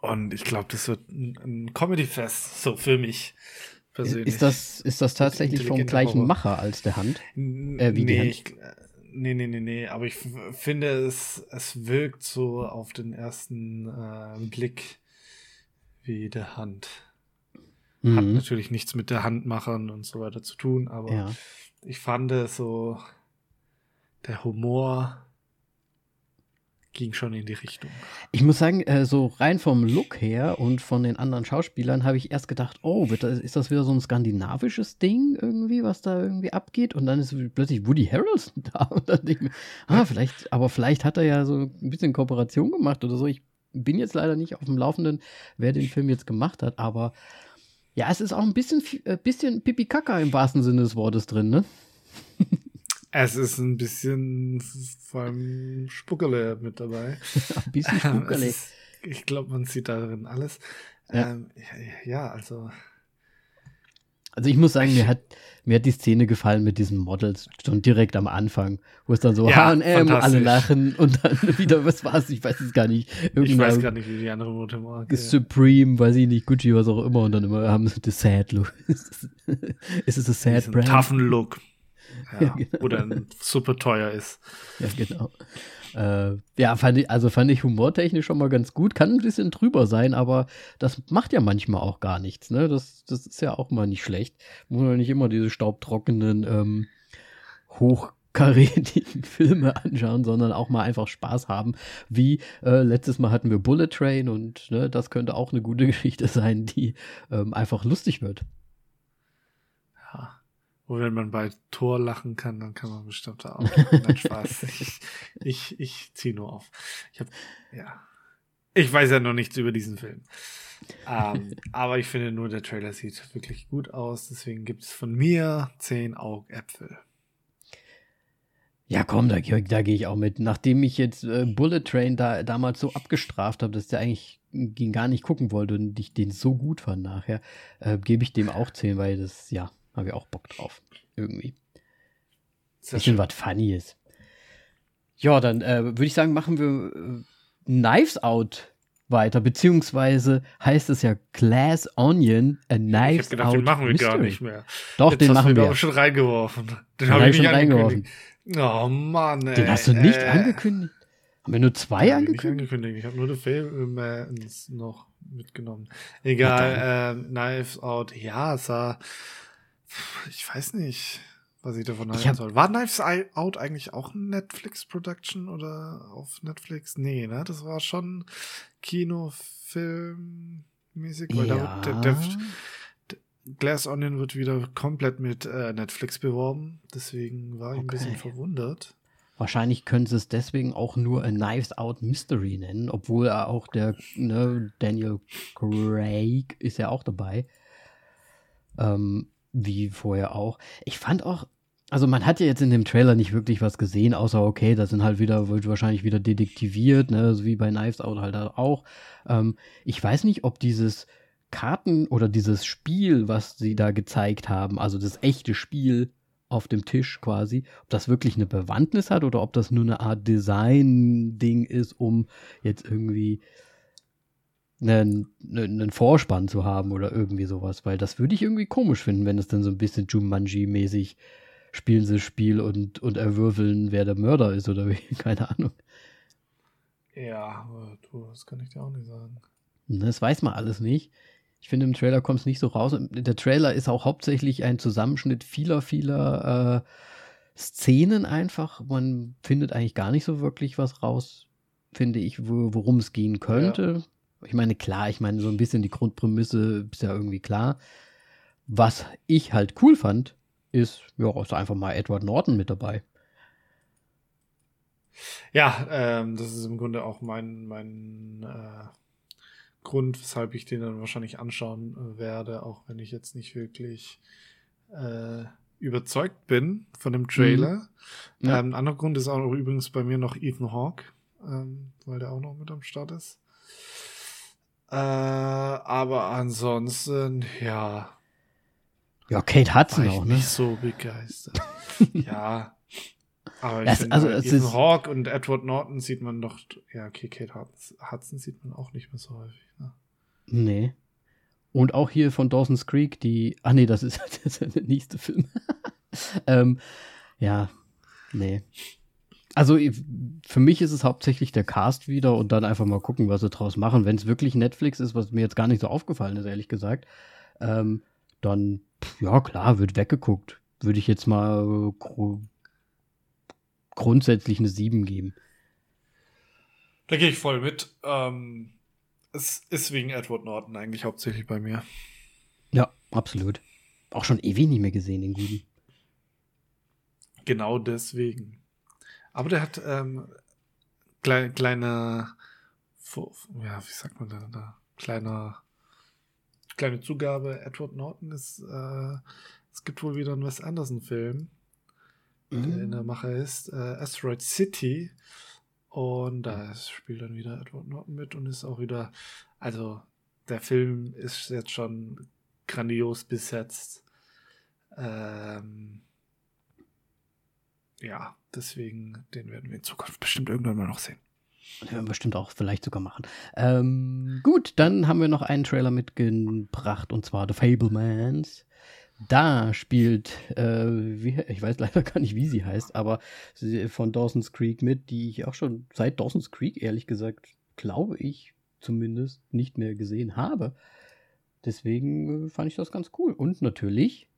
und ich glaube, das wird ein, ein Comedy-Fest, so für mich persönlich. Ist das, ist das tatsächlich vom gleichen Horror. Macher als der Hand? Äh, wie nee, Hand? Ich, nee, nee, nee, nee, aber ich finde, es, es wirkt so auf den ersten äh, Blick wie der Hand. Mhm. Hat natürlich nichts mit der Handmachern und so weiter zu tun, aber ja. ich fand so, der Humor ging schon in die Richtung. Ich muss sagen, äh, so rein vom Look her und von den anderen Schauspielern habe ich erst gedacht, oh, das, ist das wieder so ein skandinavisches Ding irgendwie, was da irgendwie abgeht? Und dann ist plötzlich Woody Harrelson da. Und dann denke ich mir, ah, vielleicht, aber vielleicht hat er ja so ein bisschen Kooperation gemacht oder so. Ich bin jetzt leider nicht auf dem Laufenden, wer den Film jetzt gemacht hat, aber ja, es ist auch ein bisschen, äh, bisschen Pipi-Kaka im wahrsten Sinne des Wortes drin, ne? Es ist ein bisschen vor allem Spuckerle mit dabei. ein bisschen Spuckerle. Ist, ich glaube, man sieht darin alles. Ja, ähm, ja also. Also ich muss sagen, mir hat, mir hat die Szene gefallen mit diesen Models schon direkt am Anfang, wo es dann so ja, H&M, alle lachen und dann wieder, was war es, ich weiß es gar nicht. Ich weiß gar nicht, wie die andere Worte mag. Supreme, weiß ich nicht, Gucci, was auch immer und dann immer haben sie the sad look. es ist a sad brand. Toughen Look. Ja, genau. dann super teuer ist. Ja, genau. Äh, ja, fand ich, also fand ich humortechnisch schon mal ganz gut. Kann ein bisschen drüber sein, aber das macht ja manchmal auch gar nichts. Ne? Das, das ist ja auch mal nicht schlecht. Muss man nicht immer diese staubtrockenen, ähm, hochkarätigen Filme anschauen, sondern auch mal einfach Spaß haben. Wie äh, letztes Mal hatten wir Bullet Train und ne, das könnte auch eine gute Geschichte sein, die ähm, einfach lustig wird. Wo wenn man bei Tor lachen kann, dann kann man bestimmt auch. Nein, Spaß. Ich, ich, ich ziehe nur auf. Ich hab, ja. Ich weiß ja noch nichts über diesen Film. ähm, aber ich finde nur, der Trailer sieht wirklich gut aus. Deswegen gibt es von mir zehn Augäpfel. Ja, komm, da, da gehe ich auch mit. Nachdem ich jetzt äh, Bullet Train da damals so abgestraft habe, dass der eigentlich ging gar nicht gucken wollte und ich den so gut fand nachher, äh, gebe ich dem auch zehn, weil das, ja, habe ich auch Bock drauf. Irgendwie. Sehr Bisschen was Funnyes. Ja, dann äh, würde ich sagen, machen wir äh, Knives Out weiter, beziehungsweise heißt es ja Glass Onion, a Knives ich gedacht, Out. Den machen wir Mystery. gar nicht mehr. Doch, Jetzt den hast machen du wir. auch schon reingeworfen. Den, den habe ich nicht reingeworfen. Oh Mann, ey. Den hast du nicht äh, angekündigt? Haben wir nur zwei ja, angekündigt? Nicht angekündigt. Ich habe nur The Fablemans noch mitgenommen. Egal, äh, Knives Out. Ja, sah ich weiß nicht, was ich davon halten soll. War Knives Out eigentlich auch ein Netflix-Production oder auf Netflix? Nee, ne? Das war schon Kinofilmmäßig, weil ja. da der, der, Glass Onion wird wieder komplett mit äh, Netflix beworben. Deswegen war ich okay. ein bisschen verwundert. Wahrscheinlich können sie es deswegen auch nur a Knives Out Mystery nennen, obwohl auch der ne, Daniel Craig ist ja auch dabei. Ähm, wie vorher auch. Ich fand auch, also man hat ja jetzt in dem Trailer nicht wirklich was gesehen, außer okay, das sind halt wieder, wird wahrscheinlich wieder detektiviert, ne, so wie bei Knives Out halt auch. Ähm, ich weiß nicht, ob dieses Karten oder dieses Spiel, was sie da gezeigt haben, also das echte Spiel auf dem Tisch quasi, ob das wirklich eine Bewandtnis hat oder ob das nur eine Art Design-Ding ist, um jetzt irgendwie einen, einen Vorspann zu haben oder irgendwie sowas, weil das würde ich irgendwie komisch finden, wenn es dann so ein bisschen Jumanji-mäßig spielen sie Spiel und, und erwürfeln, wer der Mörder ist oder wie, keine Ahnung. Ja, du, das kann ich dir auch nicht sagen. Das weiß man alles nicht. Ich finde, im Trailer kommt es nicht so raus. Der Trailer ist auch hauptsächlich ein Zusammenschnitt vieler, vieler äh, Szenen einfach. Man findet eigentlich gar nicht so wirklich was raus, finde ich, worum es gehen könnte. Ja. Ich meine, klar, ich meine, so ein bisschen die Grundprämisse ist ja irgendwie klar. Was ich halt cool fand, ist, ja, ist einfach mal Edward Norton mit dabei. Ja, ähm, das ist im Grunde auch mein, mein äh, Grund, weshalb ich den dann wahrscheinlich anschauen äh, werde, auch wenn ich jetzt nicht wirklich äh, überzeugt bin von dem Trailer. Mhm. Ja. Ähm, ein anderer Grund ist auch übrigens bei mir noch Ethan Hawke, ähm, weil der auch noch mit am Start ist. Äh, aber ansonsten, ja. Ja, Kate Hudson auch, ne? Nicht so begeistert. ja. Aber ich das, finde, also, Ethan ist Hawke und Edward Norton sieht man doch, ja, okay, Kate Hudson sieht man auch nicht mehr so häufig, ne? Nee. Und auch hier von Dawson's Creek, die, ach nee, das ist, das ist der nächste Film. ähm, ja, nee. Also für mich ist es hauptsächlich der Cast wieder und dann einfach mal gucken, was sie draus machen. Wenn es wirklich Netflix ist, was mir jetzt gar nicht so aufgefallen ist, ehrlich gesagt, ähm, dann, ja klar, wird weggeguckt. Würde ich jetzt mal gru grundsätzlich eine 7 geben. Da gehe ich voll mit. Ähm, es ist wegen Edward Norton eigentlich hauptsächlich bei mir. Ja, absolut. Auch schon ewig nicht mehr gesehen, den guten. Genau deswegen. Aber der hat ähm, kleine, kleine, ja, wie sagt man da, da? Kleine, kleine Zugabe. Edward Norton ist, äh, es gibt wohl wieder einen Wes Anderson-Film, mhm. der in der. Mache ist, äh, Asteroid City. Und da spielt dann wieder Edward Norton mit und ist auch wieder, also der Film ist jetzt schon grandios besetzt. Ähm, ja, deswegen, den werden wir in Zukunft bestimmt irgendwann mal noch sehen. Den werden wir bestimmt auch vielleicht sogar machen. Ähm, gut, dann haben wir noch einen Trailer mitgebracht und zwar The Fablemans. Da spielt, äh, wie, ich weiß leider gar nicht, wie sie heißt, aber sie, von Dawson's Creek mit, die ich auch schon seit Dawson's Creek, ehrlich gesagt, glaube ich zumindest, nicht mehr gesehen habe. Deswegen äh, fand ich das ganz cool. Und natürlich,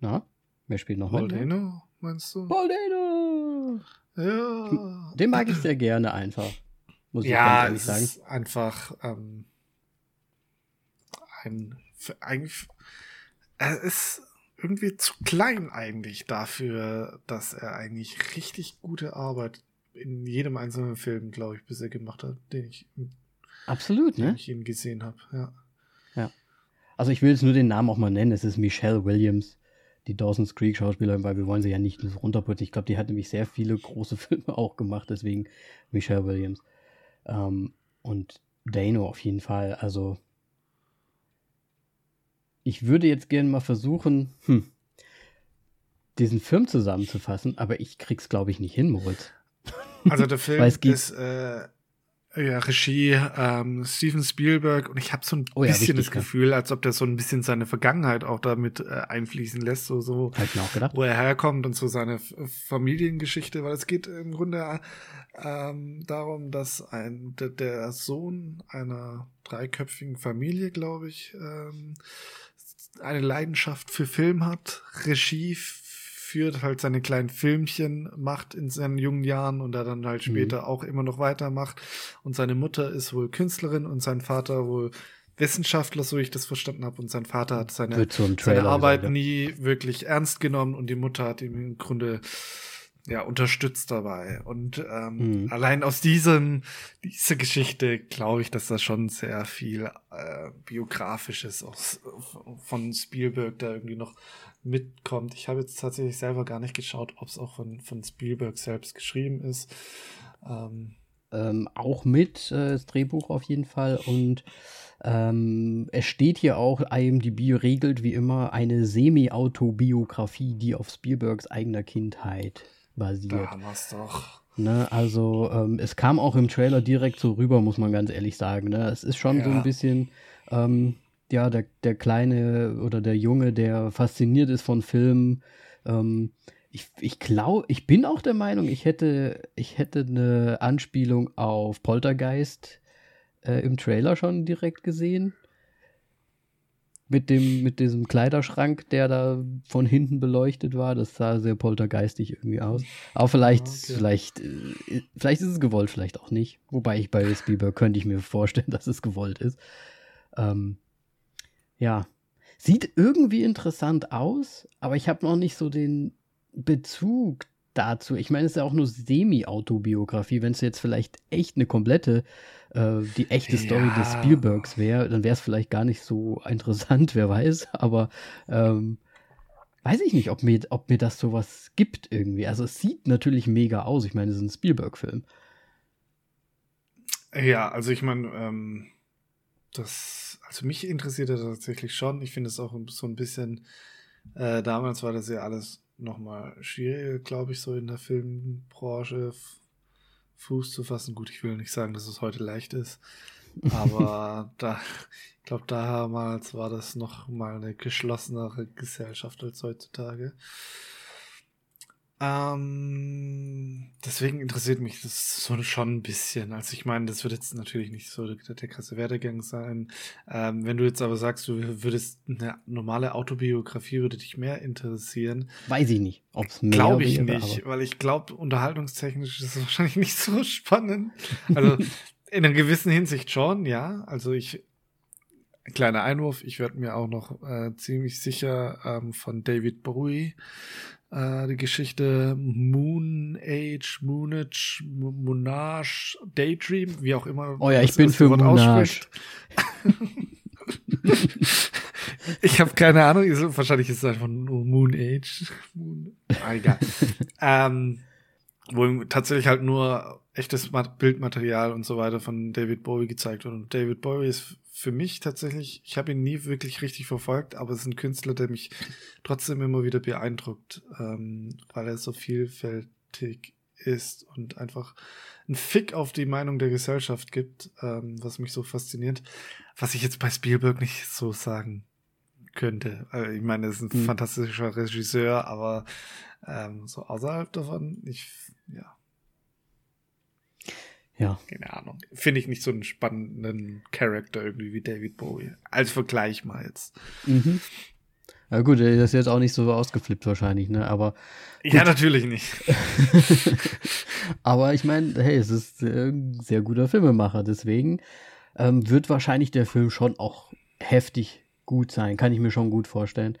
na, wer spielt noch Boldeno, meinst du? Boldeno! Ja. Den mag ich sehr gerne einfach. Muss ich ja, ganz ehrlich sagen. ist einfach ähm, ein, eigentlich, er ist irgendwie zu klein eigentlich dafür, dass er eigentlich richtig gute Arbeit in jedem einzelnen Film, glaube ich, bisher gemacht hat, den ich, Absolut, den ne? ich ihn gesehen habe. Ja. Also ich will jetzt nur den Namen auch mal nennen. Es ist Michelle Williams, die Dawson's Creek Schauspielerin, weil wir wollen sie ja nicht runterputzen. Ich glaube, die hat nämlich sehr viele große Filme auch gemacht, deswegen Michelle Williams. Ähm, und Dano auf jeden Fall. Also ich würde jetzt gerne mal versuchen, hm, diesen Film zusammenzufassen, aber ich krieg's, glaube ich, nicht hin, Moritz. Also der Film ist äh, ja, Regie ähm, Steven Spielberg und ich habe so ein Oh ja, bisschen das. Gefühl, als ob der so ein bisschen seine Vergangenheit auch damit äh, einfließen lässt, so so wo er herkommt und so seine Familiengeschichte, weil es geht im Grunde ähm, darum, dass ein der, der Sohn einer dreiköpfigen Familie, glaube ich, ähm, eine Leidenschaft für Film hat, Regie führt, halt seine kleinen Filmchen macht in seinen jungen Jahren und er dann halt Mhm. später auch immer noch weitermacht. Und seine Mutter ist wohl Künstlerin und sein Vater wohl Wissenschaftler, so ich das verstanden habe. Und sein Vater hat seine so seine Arbeit gesagt, ja. nie wirklich ernst genommen und die Mutter hat ihn im Grunde ja unterstützt dabei. Und ähm, Mhm. allein aus diesem dieser Geschichte glaube ich, dass da schon sehr viel äh, biografisches aus, von Spielberg da irgendwie noch mitkommt. Ich habe jetzt tatsächlich selber gar nicht geschaut, ob es auch von von Spielberg selbst geschrieben ist. Ähm, ähm, auch mit äh, das Drehbuch auf jeden Fall und ähm, es steht hier auch, IMDb regelt wie immer eine Semi-Autobiografie, die auf Spielbergs eigener Kindheit basiert. da haben wir es doch. Ne, also ähm, es kam auch im Trailer direkt so rüber, muss man ganz ehrlich sagen. Ne? Es ist schon so Ja. ein bisschen, ähm, ja, der, der kleine oder der Junge, der fasziniert ist von Filmen. Ähm, ich ich glaube, ich bin auch der Meinung, ich hätte, ich hätte eine Anspielung auf Poltergeist äh, im Trailer schon direkt gesehen. Mit dem, mit diesem Kleiderschrank, der da von hinten beleuchtet war, das sah sehr poltergeistig irgendwie aus. Aber vielleicht, Ja, okay. vielleicht, äh, vielleicht ist es gewollt, vielleicht auch nicht. Wobei ich bei Spielberg könnte ich mir vorstellen, dass es gewollt ist. Ähm, ja, sieht irgendwie interessant aus, aber ich habe noch nicht so den Bezug dazu. Ich meine, es ist ja auch nur Semi-Autobiografie. Wenn es jetzt vielleicht echt eine komplette, äh, die echte Story Ja. des Spielbergs wäre, dann wäre es vielleicht gar nicht so interessant, wer weiß. Aber ähm, weiß ich nicht, ob mir, ob mir das sowas gibt irgendwie. Also es sieht natürlich mega aus. Ich meine, es ist ein Spielberg-Film. Ja, also ich meine, ähm, das, also mich interessiert er tatsächlich schon. Ich finde es auch so ein bisschen, äh, damals war das ja alles nochmal schwieriger, glaube ich, so in der Filmbranche Fuß zu fassen. Gut, ich will nicht sagen, dass es heute leicht ist, aber da, ich glaube, damals war das noch mal eine geschlossenere Gesellschaft als heutzutage. Ähm, deswegen interessiert mich das so schon ein bisschen. Also ich meine, das wird jetzt natürlich nicht so der, der krasse Werdegang sein. Ähm, wenn du jetzt aber sagst, du würdest eine normale Autobiografie würde dich mehr interessieren, Weiß ich nicht, ob es mehr glaube ich wäre, nicht, weil ich glaube, unterhaltungstechnisch ist es wahrscheinlich nicht so spannend. Also in einer gewissen Hinsicht schon, ja. Also ich, kleiner Einwurf, ich werde mir auch noch äh, ziemlich sicher ähm, von David Bowie äh, die Geschichte Moon Age, Moonage, Mo- Monage, Daydream, wie auch immer. Oh ja, ich bin für Monage. ich habe keine Ahnung, wahrscheinlich ist es einfach nur Moon Age. Moon, ah, egal. ähm, wo tatsächlich halt nur echtes Mat- Bildmaterial und so weiter von David Bowie gezeigt wird. Und David Bowie ist für mich tatsächlich, ich habe ihn nie wirklich richtig verfolgt, aber es ist ein Künstler, der mich trotzdem immer wieder beeindruckt, ähm, weil er so vielfältig ist und einfach einen Fick auf die Meinung der Gesellschaft gibt, ähm, was mich so fasziniert. Was ich jetzt bei Spielberg nicht so sagen könnte. Also ich meine, er ist ein hm. fantastischer Regisseur, aber ähm, so außerhalb davon, ich, ja. Ja. Keine Ahnung. Finde ich nicht so einen spannenden Charakter irgendwie wie David Bowie. Als Vergleich mal jetzt. Mhm. Ja gut, der ist jetzt auch nicht so ausgeflippt wahrscheinlich, ne? Aber gut. ja, natürlich nicht. Aber ich meine, hey, es ist ein sehr guter Filmemacher, deswegen ähm, wird wahrscheinlich der Film schon auch heftig gut sein, kann ich mir schon gut vorstellen.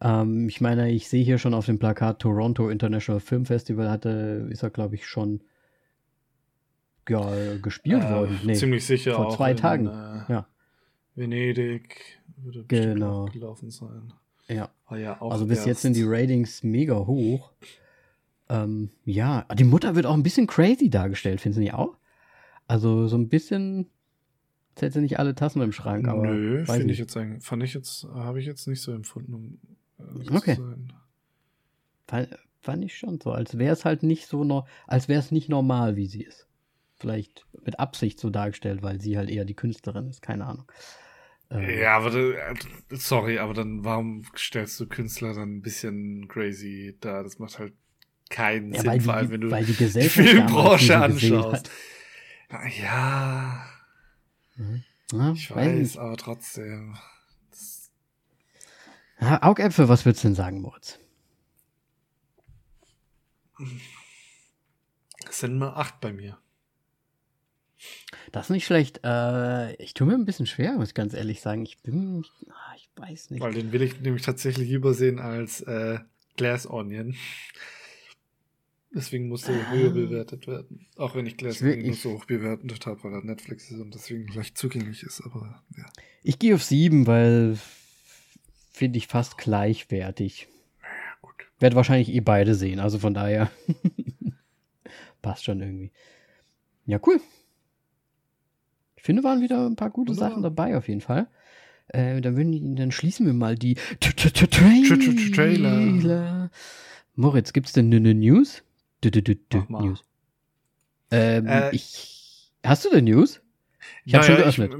Ähm, ich meine, ich sehe hier schon auf dem Plakat Toronto International Film Festival hatte, ist er glaube ich schon ja, gespielt äh, worden. Nee, ziemlich sicher vor zwei in, Tagen. Äh, ja. Venedig würde genau. gelaufen sein. Ja. ja also bis jetzt sind die Ratings mega hoch. Ähm, ja, die Mutter wird auch ein bisschen crazy dargestellt, finden Sie nicht auch? Also so ein bisschen, hätte sie nicht alle Tassen im Schrank, aber. Nö, finde ich jetzt eigentlich, fand ich jetzt, habe ich jetzt nicht so empfunden, um äh, okay. Fand, fand ich schon so, als wäre es halt nicht so, no, als wäre es nicht normal, wie sie ist. Vielleicht mit Absicht so dargestellt, weil sie halt eher die Künstlerin ist, keine Ahnung. Ähm, ja, aber äh, sorry, aber dann warum stellst du Künstler dann ein bisschen crazy da? Das macht halt keinen ja, Sinn, vor allem wenn du weil die, die Filmbranche anschaust. Ja. Mhm. ja. ich weiß, aber trotzdem. Ja, Augäpfel, was würdest du denn sagen, Moritz? Das sind nur acht bei mir. Das ist nicht schlecht. Äh, ich tue mir ein bisschen schwer, muss ich ganz ehrlich sagen. Ich bin, ah, ich weiß nicht. Weil den will ich nämlich tatsächlich übersehen als äh, Glass Onion. Deswegen musste er höher ah. bewertet werden. Auch wenn ich Glass Onion nicht so hoch bewertet habe, weil er Netflix ist und deswegen leicht zugänglich ist. Aber ja. Ich gehe auf sieben, weil finde ich fast gleichwertig. Ja, gut. Werde wahrscheinlich eh beide sehen, also von daher passt schon irgendwie. Ja, cool finde, waren wieder ein paar gute Wunderbar. Sachen dabei auf jeden Fall. Äh, dann, würden, dann schließen wir mal die Trailer. Moritz, gibt's denn eine News? News. Ähm, äh, ich, hast du denn News? Ich habe schon geöffnet.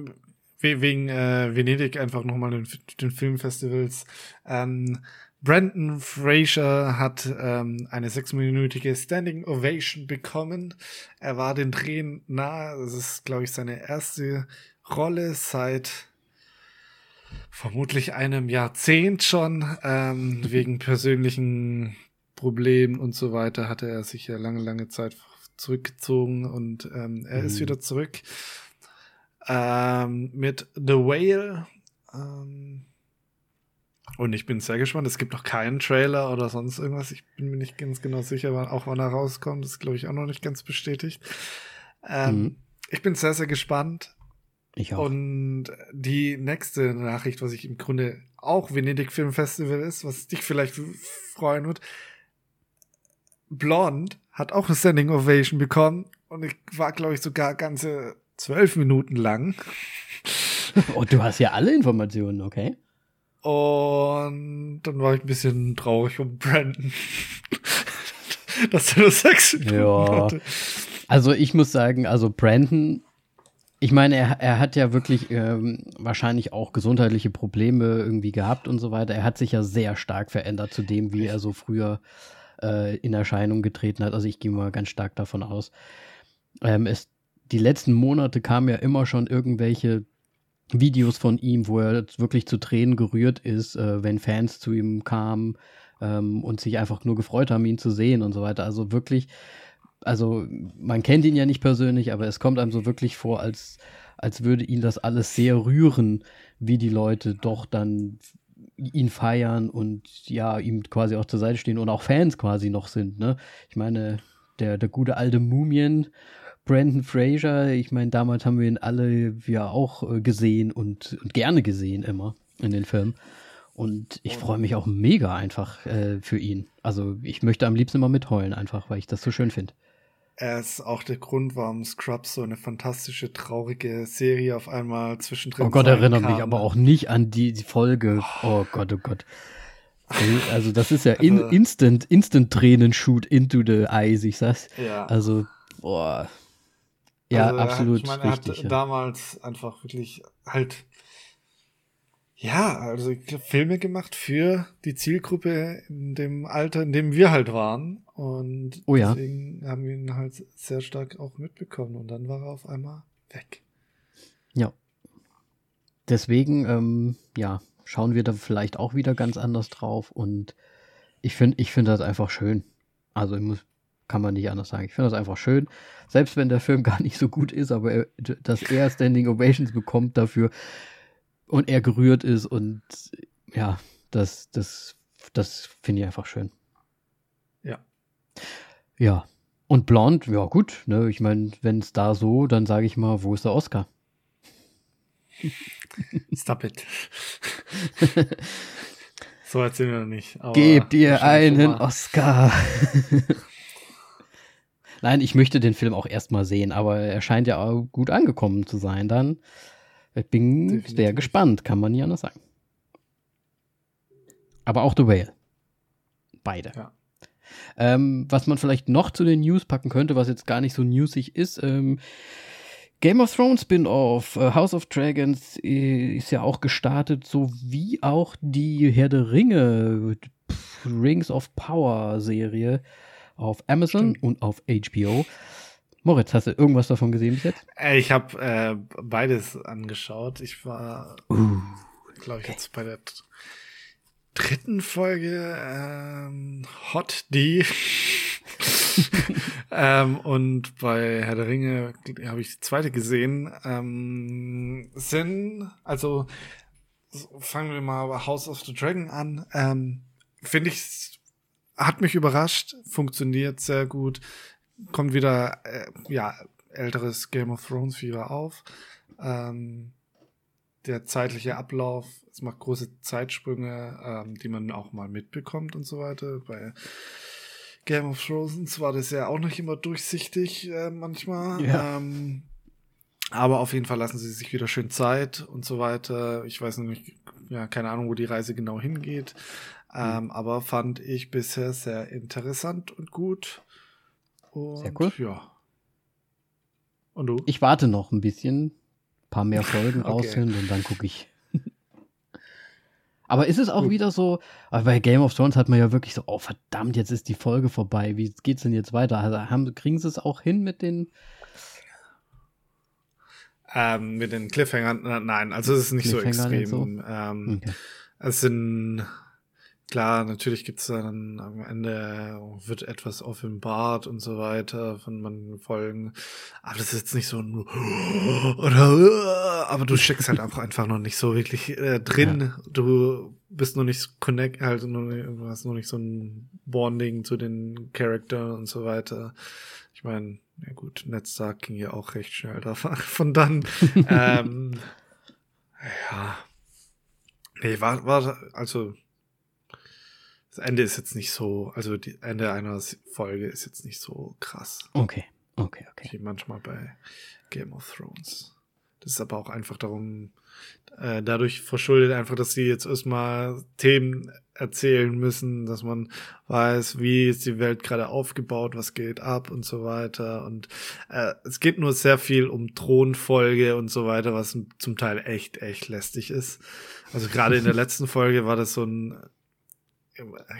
Wegen äh, Venedig einfach nochmal den, den Filmfestivals. Ähm, Brandon Fraser hat ähm, eine sechsminütige Standing Ovation bekommen. Er war den Drehen nahe. Das ist, glaube ich, seine erste Rolle seit vermutlich einem Jahrzehnt schon. Ähm, wegen persönlichen Problemen und so weiter hatte er sich ja lange, lange Zeit zurückgezogen und ähm, er mhm. ist wieder zurück ähm, mit The Whale. Ähm, und ich bin sehr gespannt. Es gibt noch keinen Trailer oder sonst irgendwas. Ich bin mir nicht ganz genau sicher, wann, auch wann er rauskommt. Das ist, glaube ich, auch noch nicht ganz bestätigt. Ähm, mhm. Ich bin sehr, sehr gespannt. Ich auch. Und die nächste Nachricht, was ich im Grunde auch Venedig Film Festival ist, was dich vielleicht freuen wird. Blond hat auch eine Standing Ovation bekommen und ich war, glaube ich, sogar ganze zwölf Minuten lang. Und oh, du hast ja alle Informationen, okay? Und dann war ich ein bisschen traurig um Brandon. Dass er nur sechs Minuten ja. hatte. Also ich muss sagen, also Brandon, ich meine, er, er hat ja wirklich ähm, wahrscheinlich auch gesundheitliche Probleme irgendwie gehabt und so weiter. Er hat sich ja sehr stark verändert zu dem, wie er so früher äh, in Erscheinung getreten hat. Also ich gehe mal ganz stark davon aus. Ähm, es, die letzten Monate kamen ja immer schon irgendwelche Videos von ihm, wo er wirklich zu Tränen gerührt ist, äh, wenn Fans zu ihm kamen ähm, und sich einfach nur gefreut haben, ihn zu sehen und so weiter. Also wirklich, also man kennt ihn ja nicht persönlich, aber es kommt einem so wirklich vor, als, als würde ihn das alles sehr rühren, wie die Leute doch dann ihn feiern und ja, ihm quasi auch zur Seite stehen und auch Fans quasi noch sind. Ne? Ich meine, der, der gute alte Mumien Brandon Fraser, ich meine, damals haben wir ihn alle ja auch äh, gesehen und, und, gerne gesehen immer in den Filmen. Und ich freue mich auch mega einfach äh, für ihn. Also ich möchte am liebsten immer mitheulen, einfach, weil ich das so schön finde. Er ist auch der Grund, warum Scrubs so eine fantastische, traurige Serie auf einmal zwischendrin Oh Gott, erinnere mich aber auch nicht an die, die Folge. Oh Gott, oh Gott. Also das ist ja in, also Instant, Instant Tränen Shoot into the eyes, ich sag's. Ja. Also, boah. Ja, also, absolut. Ich meine, er hat ja. damals einfach wirklich halt Ja, also Filme gemacht für die Zielgruppe in dem Alter, in dem wir halt waren. Und Oh ja. deswegen haben wir ihn halt sehr stark auch mitbekommen. Und dann war er auf einmal weg. Ja. Deswegen, ähm, ja, schauen wir da vielleicht auch wieder ganz anders drauf. Und ich finde, ich finde das einfach schön. Also ich muss, kann man nicht anders sagen. Ich finde das einfach schön. Selbst wenn der Film gar nicht so gut ist, aber er, dass er Standing Ovations bekommt dafür und er gerührt ist und ja, das, das, das finde ich einfach schön. Ja. Ja. Und Blond, ja gut, ne, ich meine, wenn es da so, dann sage ich mal, wo ist der Oscar? Stop it. so sind wir noch nicht. Gebt ihr einen. Oscar. Nein, ich möchte den Film auch erstmal sehen, aber er scheint ja auch gut angekommen zu sein dann. Ich bin sehr Definitiv. gespannt, kann man nie anders sagen. Aber auch The Whale. Beide. Ja. Ähm, was man vielleicht noch zu den News packen könnte, was jetzt gar nicht so newsig ist, ähm, Game of Thrones Spin-off, äh, House of Dragons äh, ist ja auch gestartet, sowie auch die Herr der Ringe, pff, Rings of Power Serie auf Amazon Stimmt. und auf HBO. Moritz, hast du irgendwas davon gesehen bis jetzt? Äh, Ich habe äh, beides angeschaut. Ich war, Uh, glaube ich, Okay. jetzt bei der dritten Folge ähm, Hot D. ähm, und bei Herr der Ringe habe ich die zweite gesehen. Ähm, sind, also so, fangen wir mal bei House of the Dragon an. Ähm, Finde ich, hat mich überrascht, funktioniert sehr gut, kommt wieder, äh, ja, älteres Game of Thrones Fieber auf. Ähm, der zeitliche Ablauf, es macht große Zeitsprünge, ähm, die man auch mal mitbekommt und so weiter. Bei Game of Thrones war das ja auch nicht immer durchsichtig äh, manchmal. Ja. Ähm, aber auf jeden Fall lassen sie sich wieder schön Zeit und so weiter. Ich weiß nicht, ja, keine Ahnung, wo die Reise genau hingeht. Ähm, aber fand ich bisher sehr interessant und gut. Und, Sehr cool. Ja. Und du? ich warte noch ein bisschen, paar mehr Folgen Okay. raus sind und dann gucke ich. Aber ist es auch Gut. wieder so, aber bei Game of Thrones hat man ja wirklich so, oh verdammt, jetzt ist die Folge vorbei, wie geht's denn jetzt weiter? Also haben, kriegen sie es auch hin mit den Ähm, mit den Cliffhangern, nein, also es ist nicht so extrem. Ähm, Okay. Es sind, klar, natürlich gibt's dann am Ende, wird etwas offenbart und so weiter von manchen Folgen. Aber das ist jetzt nicht so ein, oder, aber du steckst halt auch einfach noch nicht so wirklich äh, drin. Du bist noch nicht connect, also noch hast noch nicht so ein Bonding zu den Charakteren und so weiter. Ich meine, ja gut, Ned Stark ging ja auch recht schnell davon von dann. ähm, ja. Nee, war, war, also, das Ende ist jetzt nicht so, also die Ende einer Folge ist jetzt nicht so krass, Okay, okay, okay. wie manchmal bei Game of Thrones. Das ist aber auch einfach darum, äh, dadurch verschuldet einfach, dass sie jetzt erstmal Themen erzählen müssen, dass man weiß, wie ist die Welt gerade aufgebaut, was geht ab und so weiter. Und äh, es geht nur sehr viel um Thronfolge und so weiter, was zum Teil echt, echt lästig ist. Also gerade in der letzten Folge war das so ein,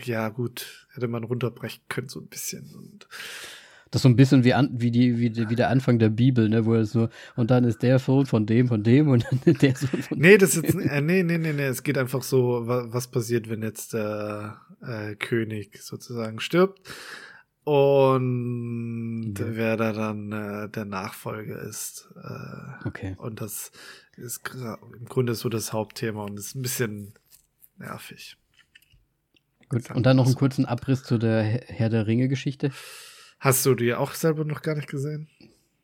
ja gut, hätte man runterbrechen können so ein bisschen. Und Das ist so ein bisschen wie, an, wie, die, wie, die, wie der Anfang der Bibel, ne, wo es so, und dann ist der Sohn von dem, von dem und dann der Sohn von Nee, das ist äh, nee, nee, nee, nee, es geht einfach so, wa- was passiert, wenn jetzt der äh, König sozusagen stirbt und Ja. wer da dann äh, der Nachfolger ist. Äh, Okay. und das ist im Grunde so das Hauptthema und ist ein bisschen nervig. Gut. Und dann noch einen kurzen Abriss zu der Herr der Ringe-Geschichte. Hast du die auch selber noch gar nicht gesehen?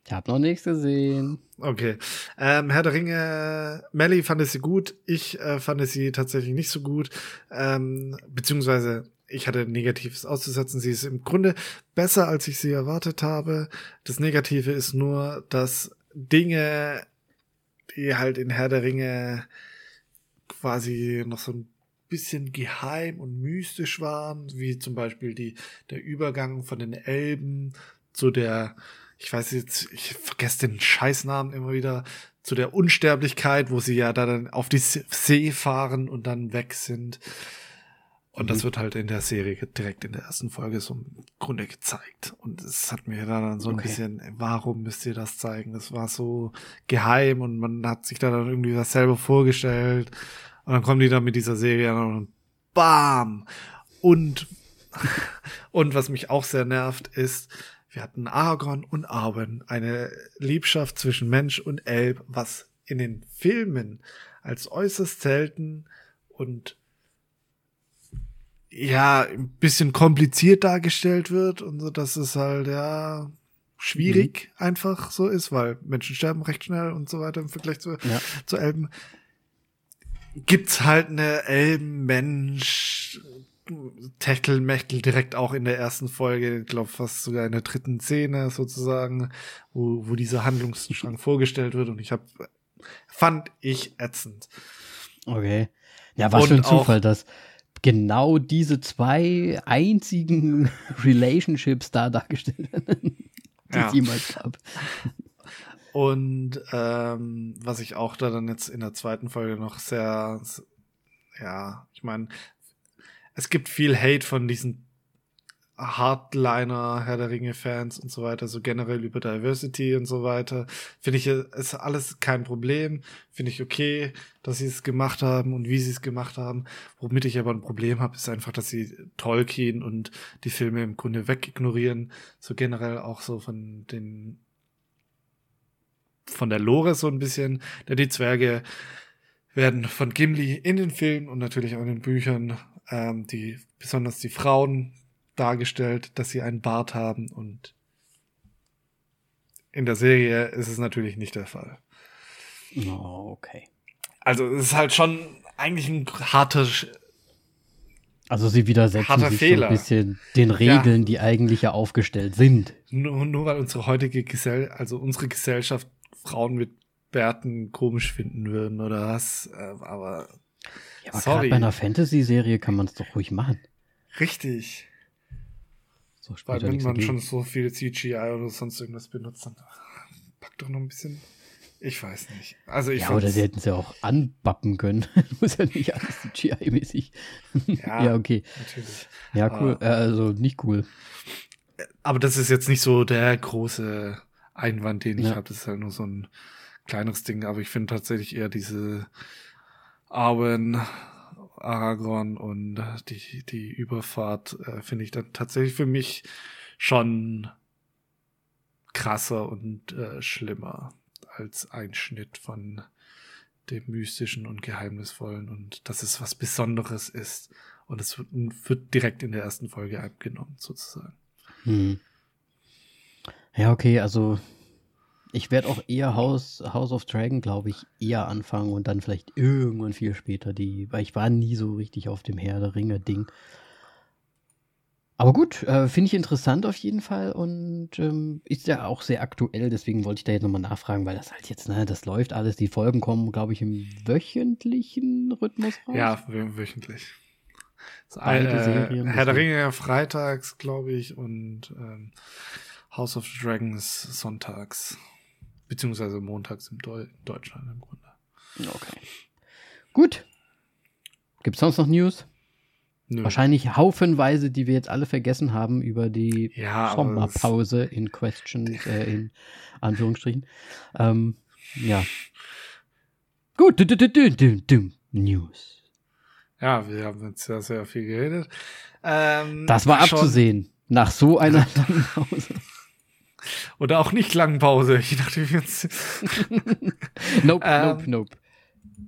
Ich habe noch nichts gesehen. Okay. Ähm, Herr der Ringe, Melly fand es sie gut. Ich äh, fand es sie tatsächlich nicht so gut. Ähm, beziehungsweise ich hatte Negatives auszusetzen. Sie ist im Grunde besser, als ich sie erwartet habe. Das Negative ist nur, dass Dinge, die halt in Herr der Ringe quasi noch so ein bisschen geheim und mystisch waren, wie zum Beispiel die, der Übergang von den Elben zu der, ich weiß jetzt, ich vergesse den Scheißnamen immer wieder, zu der Unsterblichkeit, wo sie ja dann auf die See fahren und dann weg sind. Und mhm. das wird halt in der Serie direkt in der ersten Folge so im Grunde gezeigt. Und es hat mir dann so ein okay. bisschen, warum müsst ihr das zeigen? Das war so geheim und man hat sich da dann irgendwie was selber vorgestellt. Und dann kommen die dann mit dieser Serie und bam! Und, und was mich auch sehr nervt, ist, wir hatten Aragorn und Arwen, eine Liebschaft zwischen Mensch und Elb, was in den Filmen als äußerst selten und ja, ein bisschen kompliziert dargestellt wird und so, dass es halt, ja, schwierig mhm. einfach so ist, weil Menschen sterben recht schnell und so weiter im Vergleich zu, ja. zu Elben. Gibt's halt eine Elben-Mensch Techtelmechtel direkt auch in der ersten Folge, ich glaube fast sogar in der dritten Szene sozusagen, wo, wo dieser Handlungsstrang vorgestellt wird und ich habe fand ich ätzend. Okay. Ja, was und für ein Zufall, dass genau diese zwei einzigen Relationships da dargestellt werden, die ja. es jemals gab. Und ähm, was ich auch da dann jetzt in der zweiten Folge noch sehr, ja, ich meine, es gibt viel Hate von diesen Hardliner, Herr der Ringe-Fans und so weiter, so generell über Diversity und so weiter. Finde ich, ist alles kein Problem. Finde ich okay, dass sie es gemacht haben und wie sie es gemacht haben. Womit ich aber ein Problem habe, ist einfach, dass sie Tolkien und die Filme im Grunde wegignorieren. So generell auch so von den, von der Lore so ein bisschen. Denn die Zwerge werden von Gimli in den Filmen und natürlich auch in den Büchern, ähm, die, besonders die Frauen dargestellt, dass sie einen Bart haben und in der Serie ist es natürlich nicht der Fall. Oh, okay. Also es ist halt schon eigentlich ein harter also sie widersetzen sich Fehler. so ein bisschen den Regeln, ja. die eigentlich ja aufgestellt sind. Nur, nur weil unsere heutige Gesell also unsere Gesellschaft Frauen mit Bärten komisch finden würden oder was, äh, aber ja, aber gerade bei einer Fantasy-Serie kann man es doch ruhig machen. Richtig. So Weil wenn man schon so viel CGI oder sonst irgendwas benutzt, dann pack doch noch ein bisschen. Ich weiß nicht. Also ich ja, oder sie hätten es ja auch anbappen können. Muss ja nicht alles CGI-mäßig. Ja, ja, okay. Natürlich. Ja, cool. Uh, also nicht cool. Aber das ist jetzt nicht so der große Einwand, den ich ja. habe. Das ist halt nur so ein kleineres Ding. Aber ich finde tatsächlich eher diese Arwen Aragorn und die, die Überfahrt äh, finde ich dann tatsächlich für mich schon krasser und äh, schlimmer als Einschnitt von dem Mystischen und Geheimnisvollen und dass es was Besonderes ist. Und es wird, wird direkt in der ersten Folge abgenommen, sozusagen. Hm. Ja, okay, also ich werde auch eher House, House of Dragon, glaube ich, eher anfangen und dann vielleicht irgendwann viel später die, weil ich war nie so richtig auf dem Herr der Ringe-Ding. Aber gut, äh, finde ich interessant auf jeden Fall und ähm, ist ja auch sehr aktuell, deswegen wollte ich da jetzt nochmal nachfragen, weil das halt jetzt, ne, das läuft alles, die Folgen kommen, glaube ich, im wöchentlichen Rhythmus raus. Ja, wöchentlich. Beide äh, Serien. Herr der Ringe freitags, glaube ich, und ähm, House of Dragons sonntags beziehungsweise montags in, Deu Deutschland im Grunde. Okay. Gut. Gibt es sonst noch News? Nö. Wahrscheinlich haufenweise, die wir jetzt alle vergessen haben über die ja, Sommerpause in Questions, äh, in Anführungsstrichen. Ähm, ja. Gut. Du, du, du, News. Ja, wir haben jetzt sehr, sehr viel geredet. Ähm, das war abzusehen. Nach so einer langen Pause. Oder auch nicht langen Pause. Ich dachte, wir uns. nope, ähm, nope, nope.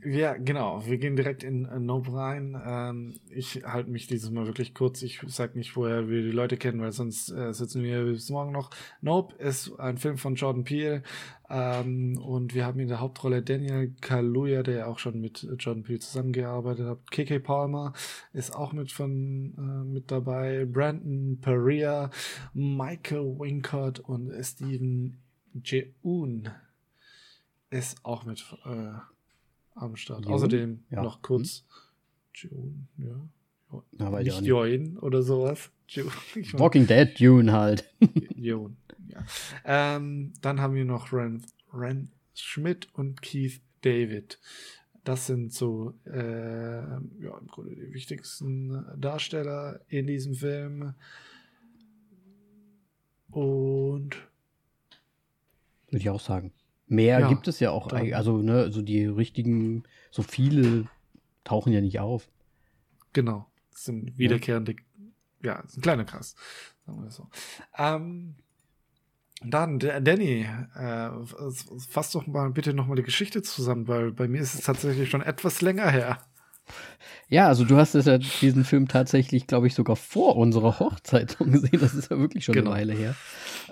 Ja, genau. Wir gehen direkt in uh, Nope rein. Ähm, ich halte mich dieses Mal wirklich kurz. Ich sag nicht, woher wir die Leute kennen, weil sonst äh, sitzen wir bis morgen noch. Nope ist ein Film von Jordan Peele. Ähm, und wir haben in der Hauptrolle Daniel Kaluuya, der auch schon mit Jordan Peele zusammengearbeitet hat. KK Palmer ist auch mit von äh, mit dabei. Brandon Perea, Michael Wincott und Steven Jeun ist auch mit äh, am Start. June? Außerdem ja. noch kurz. Hm. June, ja. Aber nicht Join oder sowas. Walking Dead Dune halt. Dune, ja. Ähm, dann haben wir noch Ren, Ren Schmidt und Keith David. Das sind so äh, ja, im Grunde die wichtigsten Darsteller in diesem Film. Und würde ich auch sagen. Mehr ja, gibt es ja auch. Dann, also, ne, so die richtigen, so viele tauchen ja nicht auf. Genau. Das sind wiederkehrende, ja, ja ist ein kleiner Krass. Sagen wir so. Ähm, dann, Danny, äh, fass doch mal bitte nochmal die Geschichte zusammen, weil bei mir ist es tatsächlich schon etwas länger her. Ja, also du hast ja diesen Film tatsächlich, glaube ich, sogar vor unserer Hochzeit gesehen. Das ist ja wirklich schon genau. eine Weile her.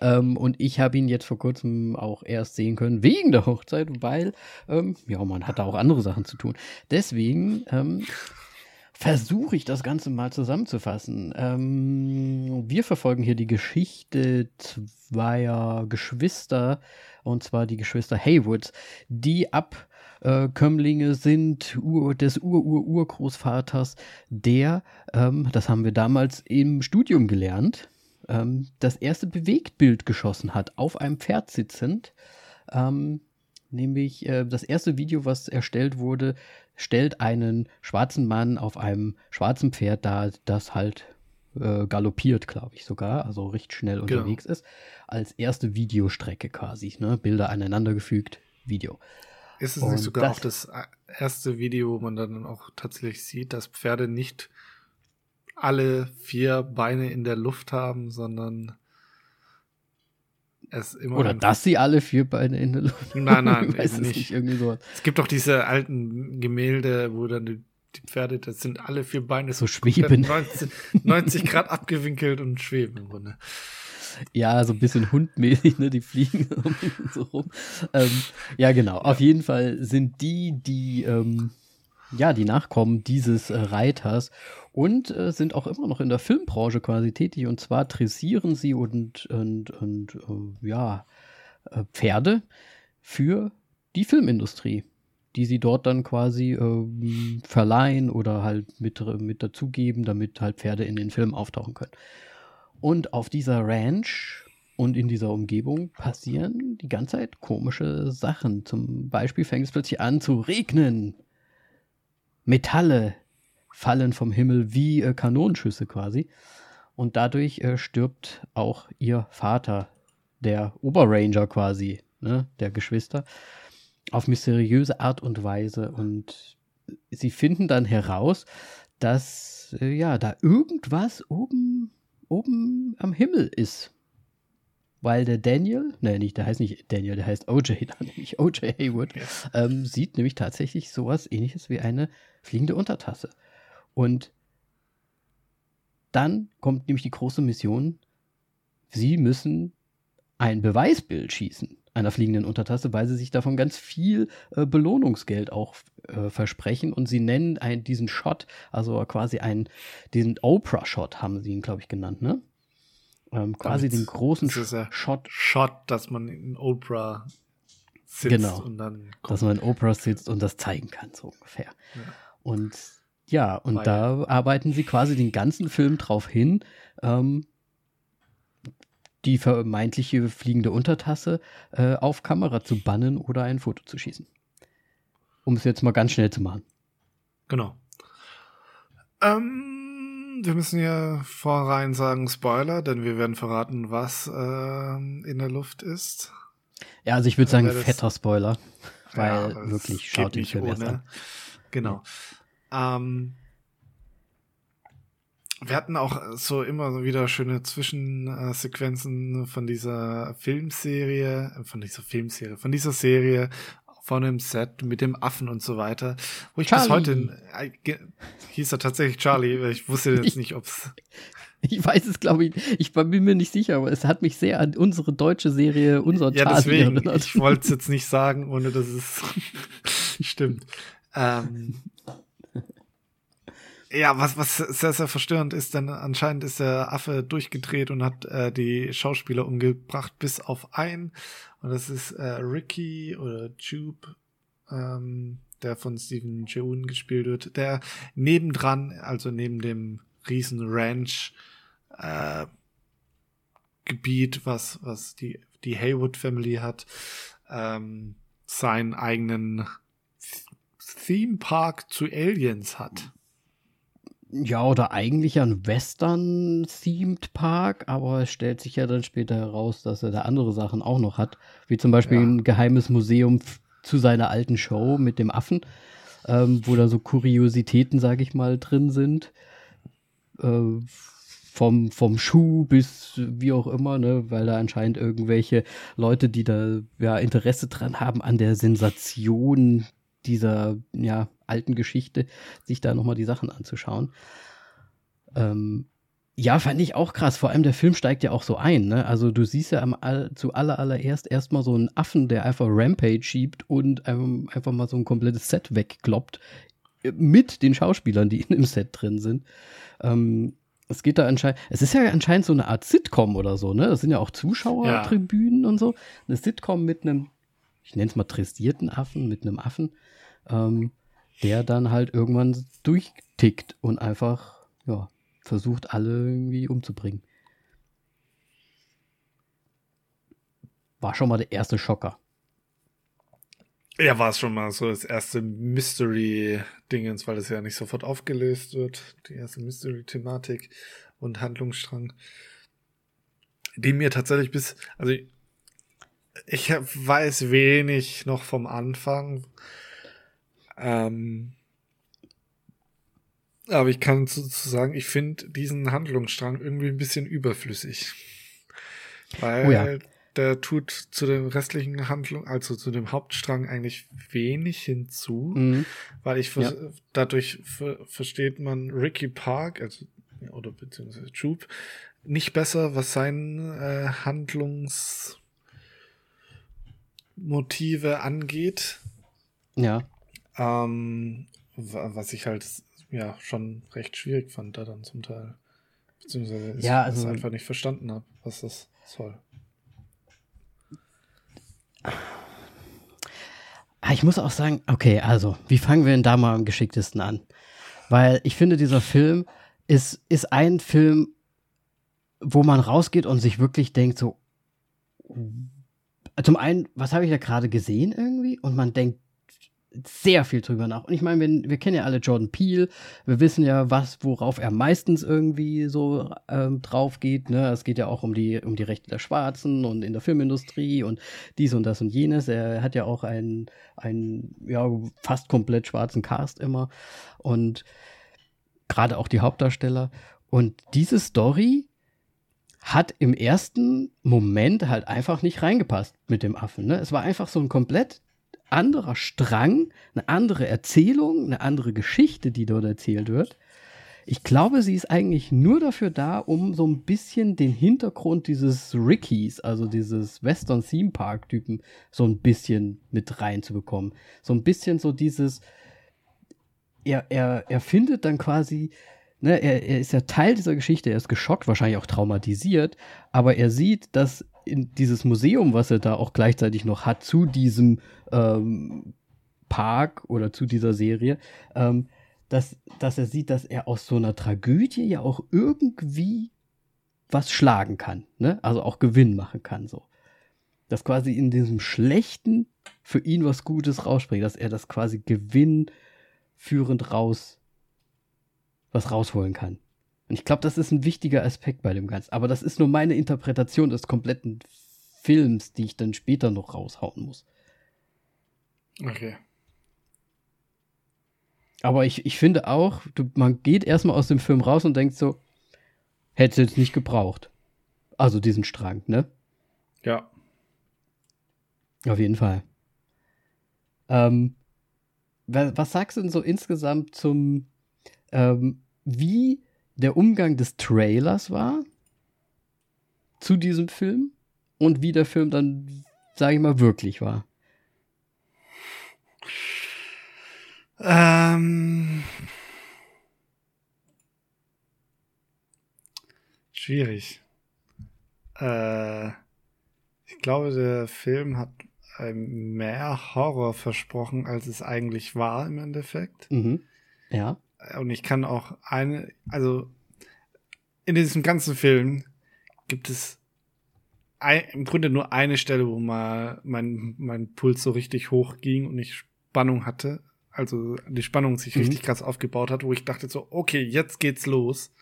Ähm, und ich habe ihn jetzt vor kurzem auch erst sehen können wegen der Hochzeit, weil, ähm, ja, man hat da auch andere Sachen zu tun. Deswegen ähm, versuche ich das Ganze mal zusammenzufassen. Ähm, wir verfolgen hier die Geschichte zweier Geschwister, und zwar die Geschwister Haywoods, die Abkömmlinge sind Ur des Ur-Ur-Urgroßvaters, der, ähm, das haben wir damals im Studium gelernt, ähm, das erste Bewegtbild geschossen hat, auf einem Pferd sitzend. Ähm, nämlich äh, das erste Video, was erstellt wurde, stellt einen schwarzen Mann auf einem schwarzen Pferd dar, das halt äh, galoppiert, glaube ich sogar, also recht schnell genau. unterwegs ist, als erste Videostrecke quasi, ne? Bilder aneinandergefügt, Video. Ist es Und nicht sogar das, auch das erste Video, wo man dann auch tatsächlich sieht, dass Pferde nicht alle vier Beine in der Luft haben, sondern es immer. Oder dass sie alle vier Beine in der Luft haben. Nein, nein, weiß nicht. nicht. Irgendwie so. Es gibt doch diese alten Gemälde, wo dann die, die Pferde, das sind alle vier Beine so schweben. 90, 90 Grad abgewinkelt und schweben im Grunde. Ja, so ein bisschen hundmäßig, ne? Die fliegen so rum. Ähm, ja, genau. Auf jeden Fall sind die, die ähm, ja, die Nachkommen dieses äh, Reiters und äh, sind auch immer noch in der Filmbranche quasi tätig. Und zwar dressieren sie und, und, und äh, ja, äh, Pferde für die Filmindustrie, die sie dort dann quasi ähm, verleihen oder halt mit, mit dazugeben, damit halt Pferde in den Filmen auftauchen können. Und auf dieser Ranch und in dieser Umgebung passieren die ganze Zeit komische Sachen. Zum Beispiel fängt es plötzlich an zu regnen. Metalle fallen vom Himmel wie äh, Kanonenschüsse quasi. Und dadurch äh, stirbt auch ihr Vater, der Oberranger quasi, ne, der Geschwister, auf mysteriöse Art und Weise. Und sie finden dann heraus, dass äh, ja da irgendwas oben, oben am Himmel ist. Weil der Daniel, ne, nicht, der heißt nicht Daniel, der heißt OJ, nämlich OJ Haywood, ja. ähm, sieht nämlich tatsächlich sowas ähnliches wie eine fliegende Untertasse. Und dann kommt nämlich die große Mission. Sie müssen ein Beweisbild schießen einer fliegenden Untertasse, weil sie sich davon ganz viel äh, Belohnungsgeld auch äh, versprechen und sie nennen einen, diesen Shot, also quasi einen, diesen Oprah-Shot haben sie ihn, glaube ich, genannt, ne? Ähm, quasi Damit den großen Shot. Shot, dass man in Oprah sitzt genau, und dann dass man in Oprah sitzt und das zeigen kann, so ungefähr. Ja. Und ja, und Weil, da arbeiten sie quasi den ganzen Film drauf hin, ähm, die vermeintliche fliegende Untertasse äh, auf Kamera zu bannen oder ein Foto zu schießen. Um es jetzt mal ganz schnell zu machen. Genau. Ähm, wir müssen ja vorrein sagen Spoiler, denn wir werden verraten, was äh, in der Luft ist. Ja, also ich würde sagen, fetter Spoiler. Weil ja, wirklich schaut den Film erst an. Genau. Ähm, wir hatten auch so immer wieder schöne Zwischensequenzen von dieser Filmserie, von dieser Filmserie, von dieser Serie, von dem Set mit dem Affen und so weiter. Wo ich Charlie. bis heute, äh, hieß er tatsächlich Charlie, ich wusste jetzt nicht, ob's. Ich weiß es, glaube ich, ich bin mir nicht sicher, aber es hat mich sehr an unsere deutsche Serie, unser Ja, deswegen, erinnert. ich wollte es jetzt nicht sagen, ohne dass es stimmt. Ähm, ja, was, was sehr, sehr verstörend ist, denn anscheinend ist der Affe durchgedreht und hat äh, die Schauspieler umgebracht, bis auf einen. Und das ist äh, Ricky oder Jupe. ähm, der von Steven Jeun gespielt wird, der nebendran, also neben dem riesen Ranch äh, Gebiet, was, was die, die Haywood Family hat, ähm, seinen eigenen Theme Park zu Aliens hat. Ja, oder eigentlich ein Western-themed Park, aber es stellt sich ja dann später heraus, dass er da andere Sachen auch noch hat, wie zum Beispiel ja. ein geheimes Museum zu seiner alten Show mit dem Affen, ähm, wo da so Kuriositäten, sag ich mal, drin sind. Äh, vom, vom Schuh bis wie auch immer, ne, weil da anscheinend irgendwelche Leute, die da ja Interesse dran haben an der Sensation dieser ja, alten Geschichte, sich da nochmal die Sachen anzuschauen. Ähm, ja, fand ich auch krass. Vor allem der Film steigt ja auch so ein. Ne? Also du siehst ja am all, zu aller allererst erstmal so einen Affen, der einfach Rampage schiebt und ähm, einfach mal so ein komplettes Set wegkloppt mit den Schauspielern, die in dem Set drin sind. Ähm, es geht da anscheinend, es ist ja anscheinend so eine Art Sitcom oder so, ne? Das sind ja auch Zuschauertribünen ja. und so. Eine Sitcom mit einem, ich nenne es mal tristierten Affen, mit einem Affen, ähm, der dann halt irgendwann durchtickt und einfach, ja, versucht, alle irgendwie umzubringen. War schon mal der erste Schocker. Ja, war es schon mal so das erste Mystery-Dingens, weil das ja nicht sofort aufgelöst wird. Die erste Mystery-Thematik und Handlungsstrang. Die mir tatsächlich bis, also ich, ich weiß wenig noch vom Anfang. Ähm, aber ich kann sozusagen, ich finde diesen Handlungsstrang irgendwie ein bisschen überflüssig. Weil oh ja. der tut zu den restlichen Handlungen, also zu dem Hauptstrang eigentlich wenig hinzu, mhm. weil ich ja. dadurch versteht man Ricky Park, also oder beziehungsweise Troop, nicht besser, was seine äh, Handlungsmotive angeht. Ja. Ähm, was ich halt ja schon recht schwierig fand da dann zum Teil. Beziehungsweise ich ja, also, einfach nicht verstanden habe, was das soll. Ah, ich muss auch sagen, okay, also, wie fangen wir denn da mal am geschicktesten an? Weil ich finde, dieser Film ist, ist ein Film, wo man rausgeht und sich wirklich denkt, so, zum einen, was habe ich da gerade gesehen irgendwie? Und man denkt sehr viel drüber nach. Und ich meine, wir, wir kennen ja alle Jordan Peele. Wir wissen ja, was, worauf er meistens irgendwie so ähm, drauf geht. Ne? Es geht ja auch um die, um die Rechte der Schwarzen und in der Filmindustrie und dies und das und jenes. Er hat ja auch einen, einen ja, fast komplett schwarzen Cast immer. Und gerade auch die Hauptdarsteller. Und diese Story hat im ersten Moment halt einfach nicht reingepasst mit dem Affen. Ne? Es war einfach so ein komplett anderer Strang, eine andere Erzählung, eine andere Geschichte, die dort erzählt wird. Ich glaube, sie ist eigentlich nur dafür da, um so ein bisschen den Hintergrund dieses Rickies, also dieses Western Theme Park Typen, so ein bisschen mit reinzubekommen. So ein bisschen so dieses, er, er, er findet dann quasi, ne, er, er ist ja Teil dieser Geschichte, er ist geschockt, wahrscheinlich auch traumatisiert, aber er sieht, dass in dieses Museum, was er da auch gleichzeitig noch hat, zu diesem ähm, Park oder zu dieser Serie, ähm, dass, dass er sieht, dass er aus so einer Tragödie ja auch irgendwie was schlagen kann, ne? Also auch Gewinn machen kann, so. Dass quasi in diesem Schlechten für ihn was Gutes rausspringt, dass er das quasi gewinnführend raus, was rausholen kann. Und ich glaube, das ist ein wichtiger Aspekt bei dem Ganzen. Aber das ist nur meine Interpretation des kompletten Films, die ich dann später noch raushauen muss. Okay. Aber ich, ich finde auch, du, man geht erstmal aus dem Film raus und denkt so, hätte es jetzt nicht gebraucht. Also diesen Strang, ne? Ja. Auf jeden Fall. Ähm, was, was sagst du denn so insgesamt zum, ähm, wie der Umgang des Trailers war zu diesem Film und wie der Film dann, sage ich mal, wirklich war? Ähm, schwierig. Äh, ich glaube, der Film hat mehr Horror versprochen, als es eigentlich war im Endeffekt. Mhm. Ja. Und ich kann auch eine, also in diesem ganzen Film gibt es ein, im Grunde nur eine Stelle, wo mal mein, mein Puls so richtig hoch ging und ich Spannung hatte. Also die Spannung sich mhm. richtig krass aufgebaut hat, wo ich dachte so, okay, jetzt geht's los.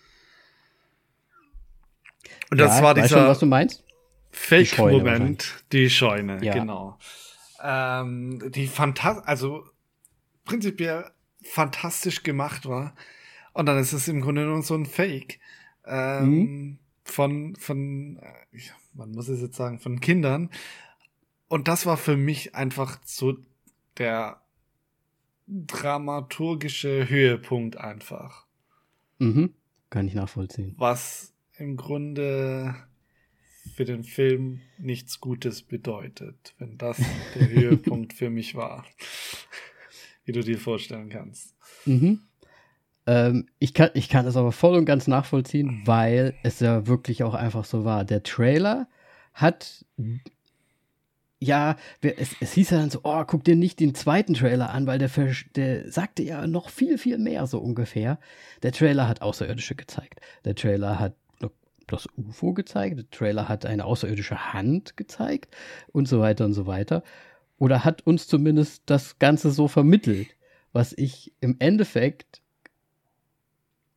Und das ja, war dieser schon, was du meinst? Fake-Moment, die Scheune, ja. genau. Ähm, die fantastisch, also prinzipiell fantastisch gemacht war. Und dann ist es im Grunde nur so ein Fake ähm, mhm. von, von, äh, man muss es jetzt sagen, von Kindern. Und das war für mich einfach so der dramaturgische Höhepunkt einfach. Mhm. Kann ich nachvollziehen. Was im Grunde für den Film nichts Gutes bedeutet, wenn das der Höhepunkt für mich war. Wie du dir vorstellen kannst. Mhm. Ähm, ich, kann, ich kann das aber voll und ganz nachvollziehen, weil es ja wirklich auch einfach so war. Der Trailer hat ja, es, es hieß ja dann so, oh, guck dir nicht den zweiten Trailer an, weil der, der sagte ja noch viel, viel mehr so ungefähr. Der Trailer hat Außerirdische gezeigt. Der Trailer hat das UFO gezeigt. Der Trailer hat eine außerirdische Hand gezeigt und so weiter und so weiter. Oder hat uns zumindest das Ganze so vermittelt, was ich im Endeffekt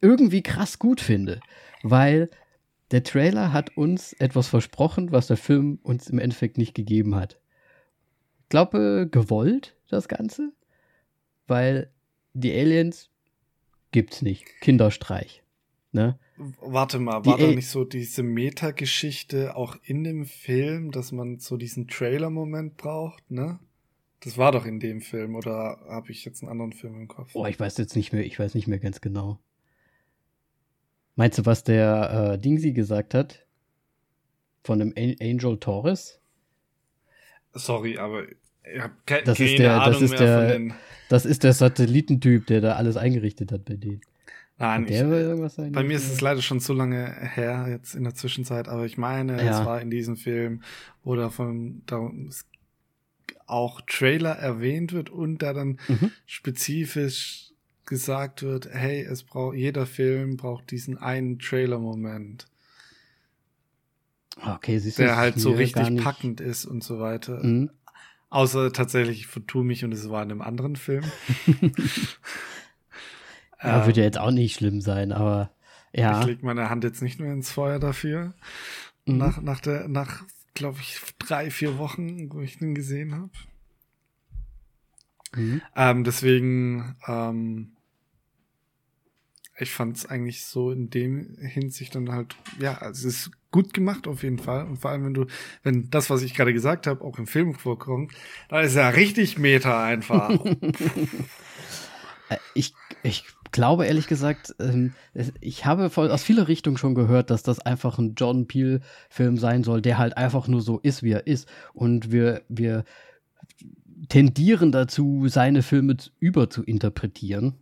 irgendwie krass gut finde, weil der Trailer hat uns etwas versprochen, was der Film uns im Endeffekt nicht gegeben hat. Ich glaube, gewollt, das Ganze, weil die Aliens gibt's nicht. Kinderstreich. Ne? Warte mal, war da nicht so diese Meta-Geschichte auch in dem Film, dass man so diesen Trailer-Moment braucht, ne? Das war doch in dem Film, oder habe ich jetzt einen anderen Film im Kopf? Oh, ich weiß jetzt nicht mehr, ich weiß nicht mehr ganz genau. Meinst du, was der äh, Dingsy gesagt hat? Von dem Angel Torres? Sorry, aber ich habe ke das keine ist der, Ahnung das ist mehr der, von den. Das ist der Satellitentyp, der da alles eingerichtet hat bei denen. Nein, ich, bei mir ist es leider schon zu lange her, jetzt in der Zwischenzeit, aber ich meine, ja. es war in diesem Film, wo davon da auch Trailer erwähnt wird und da dann mhm. spezifisch gesagt wird, hey, es braucht, jeder Film braucht diesen einen Trailer-Moment. Okay, siehst du, der halt so richtig packend ist und so weiter. Mhm. Außer tatsächlich, ich vertue mich und es war in einem anderen Film. ja, ähm, würde ja jetzt auch nicht schlimm sein, aber ja. Ich lege meine Hand jetzt nicht nur ins Feuer dafür. Mhm. Nach, nach der, nach, glaube ich, drei, vier Wochen, wo ich den gesehen habe. Mhm. Ähm, deswegen, ähm, ich fand es eigentlich so in dem Hinsicht dann halt, ja, also es ist gut gemacht auf jeden Fall. Und vor allem, wenn du, wenn das, was ich gerade gesagt habe, auch im Film vorkommt, dann ist ja richtig Meta einfach. Äh, ich, ich glaube ehrlich gesagt, ähm, ich habe aus vieler Richtung schon gehört, dass das einfach ein John Peel-Film sein soll, der halt einfach nur so ist, wie er ist. Und wir, wir tendieren dazu, seine Filme über zu interpretieren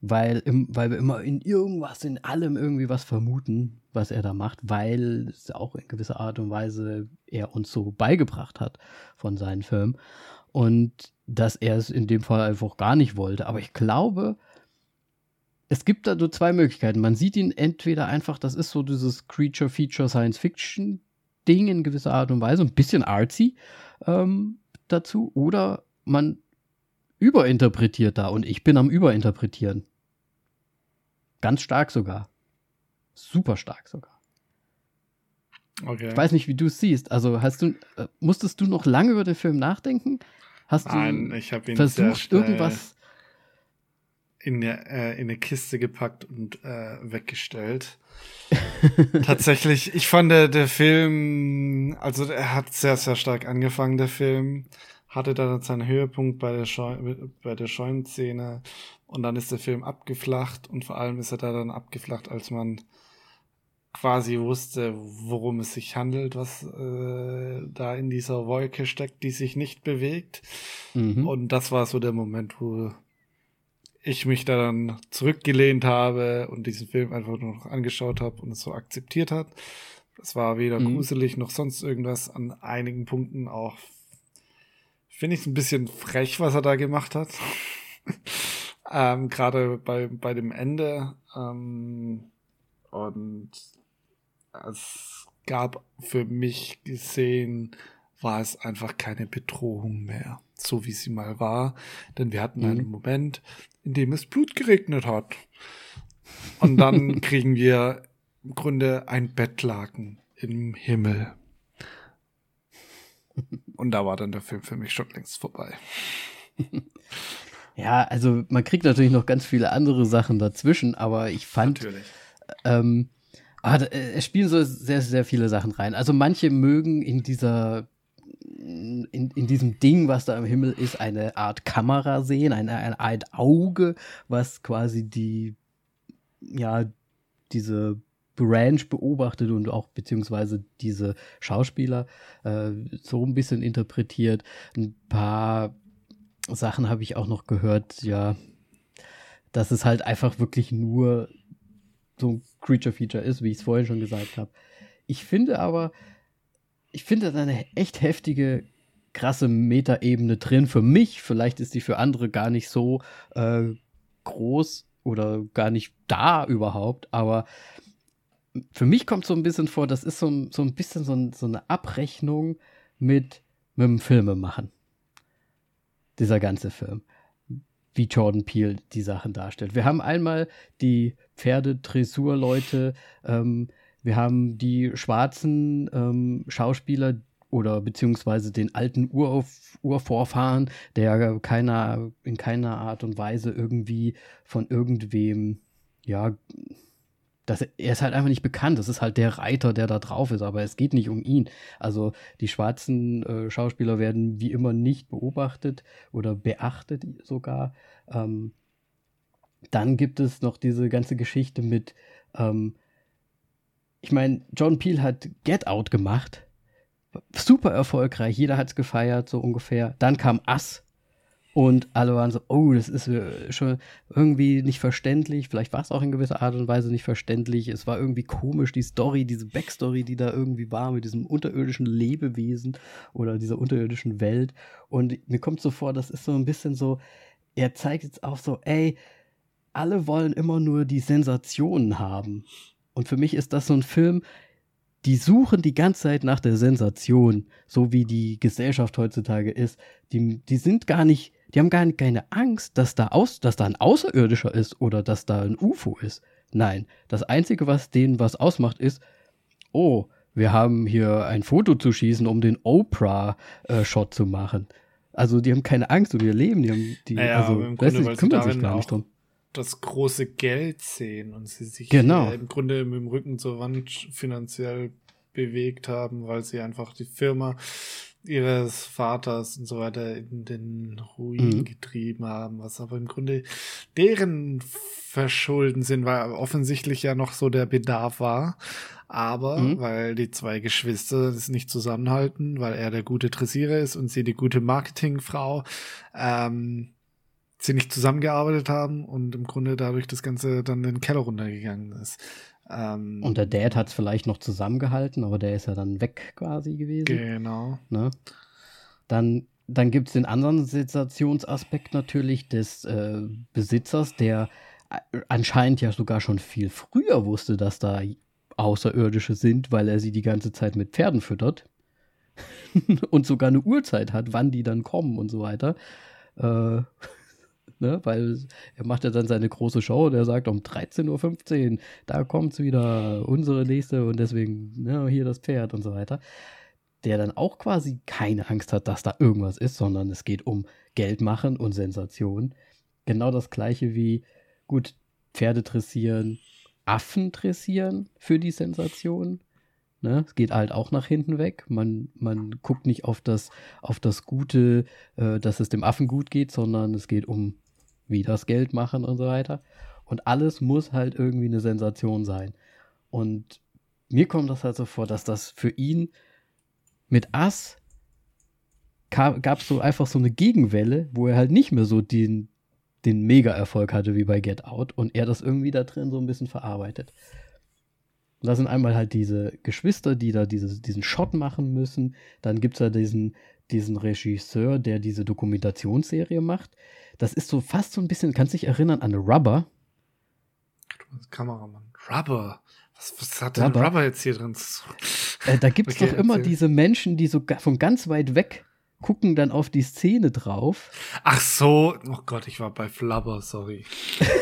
weil, weil wir immer in irgendwas, in allem irgendwie was vermuten, was er da macht, weil es auch in gewisser Art und Weise er uns so beigebracht hat von seinen Filmen. Und dass er es in dem Fall einfach gar nicht wollte. Aber ich glaube, es gibt da nur zwei Möglichkeiten. Man sieht ihn entweder einfach, das ist so dieses Creature-Feature-Science-Fiction-Ding in gewisser Art und Weise, ein bisschen artsy ähm, dazu, oder man überinterpretiert da und ich bin am Überinterpretieren. Ganz stark sogar. Super stark sogar. Okay. Ich weiß nicht, wie du es siehst. Also hast du, äh, musstest du noch lange über den Film nachdenken? Hast Nein, habe ihn versucht, irgendwas in, äh, in eine Kiste gepackt und äh, weggestellt. Tatsächlich, ich fand der, der Film, also er hat sehr, sehr stark angefangen, der Film hatte dann seinen Höhepunkt bei der, Scheu bei der Scheunenszene und dann ist der Film abgeflacht und vor allem ist er da dann abgeflacht, als man quasi wusste, worum es sich handelt, was äh, da in dieser Wolke steckt, die sich nicht bewegt. Mhm. Und das war so der Moment, wo ich mich da dann zurückgelehnt habe und diesen Film einfach nur noch angeschaut habe und es so akzeptiert hat. Es war weder mhm. gruselig noch sonst irgendwas an einigen Punkten auch finde ich es ein bisschen frech, was er da gemacht hat. ähm, Gerade bei, bei dem Ende. Ähm, und es gab für mich gesehen, war es einfach keine Bedrohung mehr, so wie sie mal war. Denn wir hatten mhm. einen Moment, in dem es Blut geregnet hat. Und dann kriegen wir im Grunde ein Bettlaken im Himmel. Und da war dann der Film für mich schon längst vorbei. Ja, also man kriegt natürlich noch ganz viele andere Sachen dazwischen, aber ich fand, natürlich. ähm, ah, äh, es spielen so sehr, sehr viele Sachen rein. Also manche mögen in dieser in, in diesem Ding, was da im Himmel ist, eine Art Kamera sehen, eine, eine Art Auge, was quasi die, ja, diese Branch beobachtet und auch beziehungsweise diese Schauspieler äh, so ein bisschen interpretiert. Ein paar Sachen habe ich auch noch gehört, ja, dass es halt einfach wirklich nur so ein Creature-Feature ist, wie ich es vorhin schon gesagt habe. Ich finde aber, ich finde da eine echt heftige, krasse Metaebene drin. Für mich, vielleicht ist die für andere gar nicht so äh, groß oder gar nicht da überhaupt, aber für mich kommt so ein bisschen vor, das ist so, so ein bisschen so, so eine Abrechnung mit, mit dem Filmemachen. Dieser ganze Film. Wie Jordan Peele die Sachen darstellt. Wir haben einmal die Pferdedressurleute, ähm, wir haben die schwarzen ähm, Schauspieler oder beziehungsweise den alten Ur Urvorfahren, der keiner, in keiner Art und Weise irgendwie von irgendwem, ja, das, er ist halt einfach nicht bekannt. Das ist halt der Reiter, der da drauf ist, aber es geht nicht um ihn. Also die schwarzen äh, Schauspieler werden wie immer nicht beobachtet oder beachtet sogar. Ähm, dann gibt es noch diese ganze Geschichte mit, ähm, ich meine, John Peel hat Get Out gemacht. Super erfolgreich, jeder hat es gefeiert, so ungefähr. Dann kam Us, und alle waren so, oh, das ist äh, schon irgendwie nicht verständlich. Vielleicht war es auch in gewisser Art und Weise nicht verständlich. Es war irgendwie komisch, die Story, diese Backstory, die da irgendwie war mit diesem unterirdischen Lebewesen oder dieser unterirdischen Welt. Und mir kommt so vor, das ist so ein bisschen so, er zeigt jetzt auch so, ey, alle wollen immer nur die Sensationen haben. Und für mich ist das so ein Film, die suchen die ganze Zeit nach der Sensation, so wie die Gesellschaft heutzutage ist. Die, die sind gar nicht die haben gar keine Angst, dass da, aus, dass da ein Außerirdischer ist oder dass da ein UFO ist. Nein, das Einzige, was denen was ausmacht, ist, oh, wir haben hier ein Foto zu schießen, um den Oprah-Shot äh, zu machen. Also die haben keine Angst um ihr Leben, die haben die, naja, also im Grunde, weil kümmern sich gar nicht drum. Das große Geld sehen und sie sich genau. äh, im Grunde mit dem Rücken zur Wand finanziell bewegt haben, weil sie einfach die Firma ihres Vaters und so weiter in den Ruin mhm. getrieben haben, was aber im Grunde deren Verschulden sind, weil offensichtlich ja noch so der Bedarf war. Aber mhm. weil die zwei Geschwister es nicht zusammenhalten, weil er der gute Dressierer ist und sie die gute Marketingfrau, ähm, sie nicht zusammengearbeitet haben und im Grunde dadurch das Ganze dann in den Keller runtergegangen ist. Ähm, und der Dad hat es vielleicht noch zusammengehalten, aber der ist ja dann weg quasi gewesen. Genau. Ne? Dann, dann gibt es den anderen Sensationsaspekt natürlich des äh, Besitzers, der äh, anscheinend ja sogar schon viel früher wusste, dass da Außerirdische sind, weil er sie die ganze Zeit mit Pferden füttert. und sogar eine Uhrzeit hat, wann die dann kommen und so weiter. Äh, ne? weil er macht ja dann seine große Show, der sagt um 13.15 Uhr, da kommt's wieder, unsere nächste und deswegen ne, hier das Pferd und so weiter. Der dann auch quasi keine Angst hat, dass da irgendwas ist, sondern es geht um Geld machen und Sensation. Genau das gleiche wie, gut, Pferde dressieren, Affen dressieren für die Sensation. Ne? Es geht halt auch nach hinten weg. Man, man guckt nicht auf das, auf das Gute, äh, dass es dem Affen gut geht, sondern es geht um wie das Geld machen und so weiter. Und alles muss halt irgendwie eine Sensation sein. Und mir kommt das halt so vor, dass das für ihn mit Ass gab es so einfach so eine Gegenwelle, wo er halt nicht mehr so den, den Mega-Erfolg hatte wie bei Get Out und er das irgendwie da drin so ein bisschen verarbeitet. Und da sind einmal halt diese Geschwister, die da dieses, diesen Shot machen müssen. Dann gibt es ja diesen, diesen Regisseur, der diese Dokumentationsserie macht. Das ist so fast so ein bisschen, kannst dich erinnern an Rubber? Kameramann. Rubber. Was, was hat denn Rubber, Rubber jetzt hier drin? Äh, da gibt es okay, doch immer erzähl. diese Menschen, die so von ganz weit weg gucken dann auf die Szene drauf. Ach so, oh Gott, ich war bei Flubber, sorry.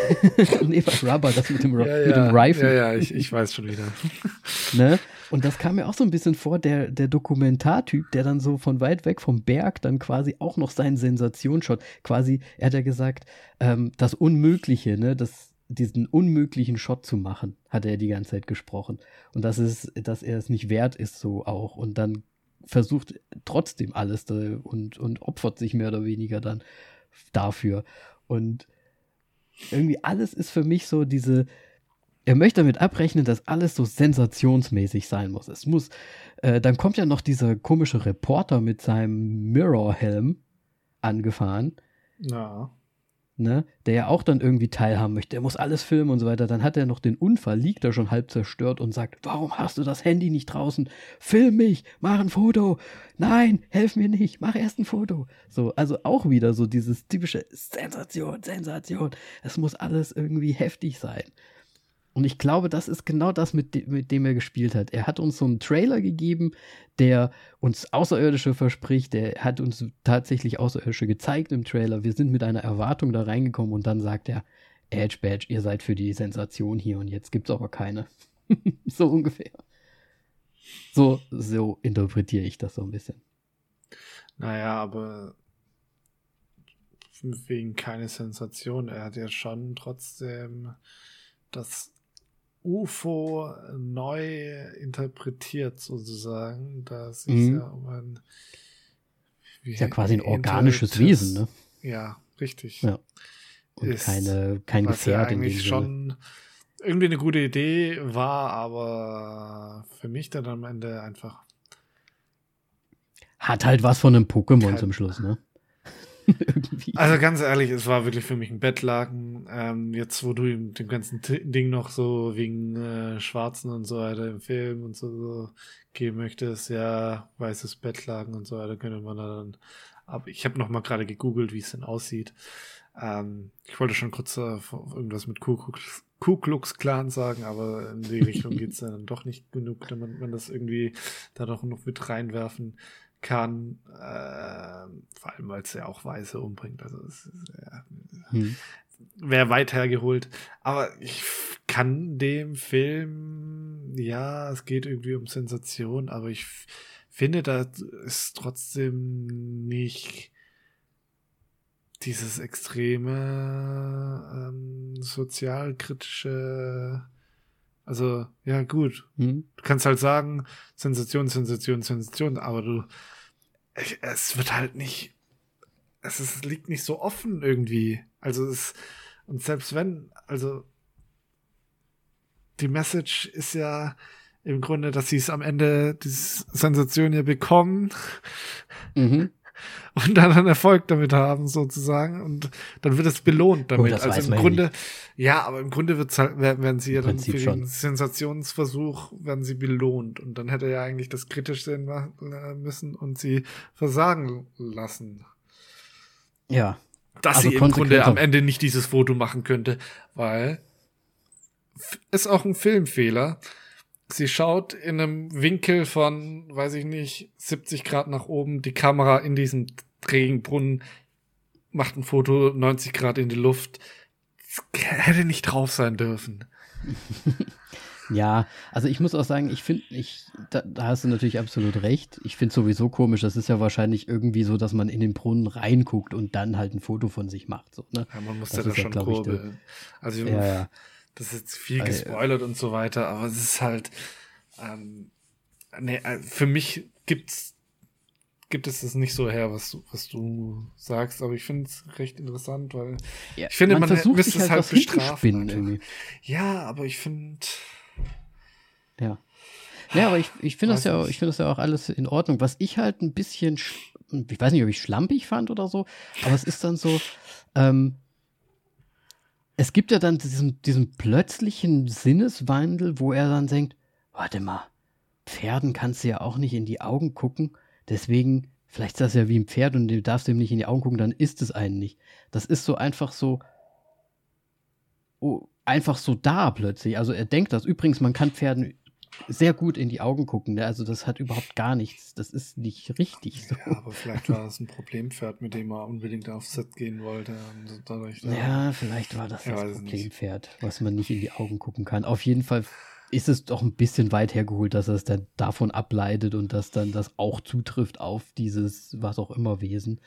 nee, bei Rubber, das mit dem, ja, mit dem Rifle. Ja, ja, ich, ich weiß schon wieder. ne? Und das kam mir auch so ein bisschen vor, der, der Dokumentartyp, der dann so von weit weg vom Berg dann quasi auch noch seinen Sensationsshot, quasi, er hat ja gesagt, ähm, das Unmögliche, ne, das, diesen unmöglichen Shot zu machen, hat er die ganze Zeit gesprochen. Und das ist, dass er es nicht wert ist, so auch. Und dann versucht trotzdem alles und, und opfert sich mehr oder weniger dann dafür. Und irgendwie alles ist für mich so diese, er möchte damit abrechnen, dass alles so sensationsmäßig sein muss. Es muss, äh, dann kommt ja noch dieser komische Reporter mit seinem Mirror-Helm angefahren. Ja ne, der ja auch dann irgendwie teilhaben möchte, er muss alles filmen und so weiter, dann hat er noch den Unfall, liegt da schon halb zerstört und sagt, warum hast du das Handy nicht draußen? Film mich, mach ein Foto. Nein, helf mir nicht, mach erst ein Foto. So, also auch wieder so dieses typische Sensation, Sensation. Es muss alles irgendwie heftig sein. Und ich glaube, das ist genau das, mit, de mit dem er gespielt hat. Er hat uns so einen Trailer gegeben, der uns Außerirdische verspricht. Der hat uns tatsächlich Außerirdische gezeigt im Trailer. Wir sind mit einer Erwartung da reingekommen und dann sagt er, Edge Badge, ihr seid für die Sensation hier und jetzt gibt es aber keine. so ungefähr. So, so interpretiere ich das so ein bisschen. Naja, aber wegen keine Sensation. Er hat ja schon trotzdem das UFO neu interpretiert sozusagen. Das ist mhm. ja um ein ist ja quasi ein organisches Wesen, ne? Ja, richtig. Ja. Und ist, keine, kein Gefährt ja eigentlich schon irgendwie eine gute Idee war, aber für mich dann am Ende einfach hat halt was von einem Pokémon zum Schluss, ne? Irgendwie. Also ganz ehrlich, es war wirklich für mich ein Bettlaken. Ähm, jetzt, wo du dem ganzen Ding noch so wegen äh, Schwarzen und so weiter im Film und so, so geben möchtest, ja, weißes Bettlaken und so weiter, könnte man dann. Aber ich habe noch mal gerade gegoogelt, wie es denn aussieht. Ähm, ich wollte schon kurz äh, irgendwas mit Ku Klux, Ku Klux Klan sagen, aber in die Richtung geht's dann doch nicht genug, damit man das irgendwie da doch noch mit reinwerfen kann, äh, vor allem weil es ja auch Weiße umbringt. Also es ist, ja, hm. wäre weit hergeholt. Aber ich kann dem Film, ja, es geht irgendwie um Sensation, aber ich finde, da ist trotzdem nicht dieses extreme ähm, sozialkritische also, ja, gut. Mhm. Du kannst halt sagen, Sensation, Sensation, Sensation, aber du, es wird halt nicht, es ist, liegt nicht so offen irgendwie. Also es, und selbst wenn, also, die Message ist ja im Grunde, dass sie es am Ende, diese Sensation ja bekommen. Mhm und dann einen Erfolg damit haben, sozusagen. Und dann wird es belohnt damit. Oh, also im Grunde, ja, aber im Grunde wird's halt, werden sie ja dann für schon. den Sensationsversuch, werden sie belohnt. Und dann hätte er ja eigentlich das kritisch sehen äh, müssen und sie versagen lassen. Ja. Dass also sie im Grunde am Ende nicht dieses Foto machen könnte, weil ist auch ein Filmfehler Sie schaut in einem Winkel von, weiß ich nicht, 70 Grad nach oben, die Kamera in diesem Regenbrunnen, macht ein Foto 90 Grad in die Luft. Das hätte nicht drauf sein dürfen. ja, also ich muss auch sagen, ich finde, ich, da, da, hast du natürlich absolut recht. Ich finde sowieso komisch, das ist ja wahrscheinlich irgendwie so, dass man in den Brunnen reinguckt und dann halt ein Foto von sich macht. So, ne? Ja, man muss das ja da schon ja, Kurve. Also ja, ja. Das ist jetzt viel gespoilert äh, und so weiter, aber es ist halt, ähm, nee, äh, für mich gibt's, gibt es das nicht so her, was du, was du sagst, aber ich finde es recht interessant, weil ja, ich finde, man, man müsste es halt, halt bestrafen. Ja, aber ich finde. Ja. Ja, aber ich, ich finde das ja, ich finde das ja auch alles in Ordnung. Was ich halt ein bisschen, ich weiß nicht, ob ich schlampig fand oder so, aber es ist dann so, ähm, es gibt ja dann diesen, diesen plötzlichen Sinneswandel, wo er dann denkt, warte mal, Pferden kannst du ja auch nicht in die Augen gucken, deswegen vielleicht ist das ja wie ein Pferd und du darfst dem nicht in die Augen gucken, dann ist es einen nicht. Das ist so einfach so, oh, einfach so da plötzlich. Also er denkt das. Übrigens, man kann Pferden sehr gut in die Augen gucken. Ne? Also das hat überhaupt gar nichts. Das ist nicht richtig so. Ja, aber vielleicht war das ein Problempferd, mit dem er unbedingt aufs Set gehen wollte. Dadurch, ja, vielleicht war das das Problempferd, was man nicht in die Augen gucken kann. Auf jeden Fall ist es doch ein bisschen weit hergeholt, dass er es dann davon ableitet und dass dann das auch zutrifft auf dieses was auch immer Wesen.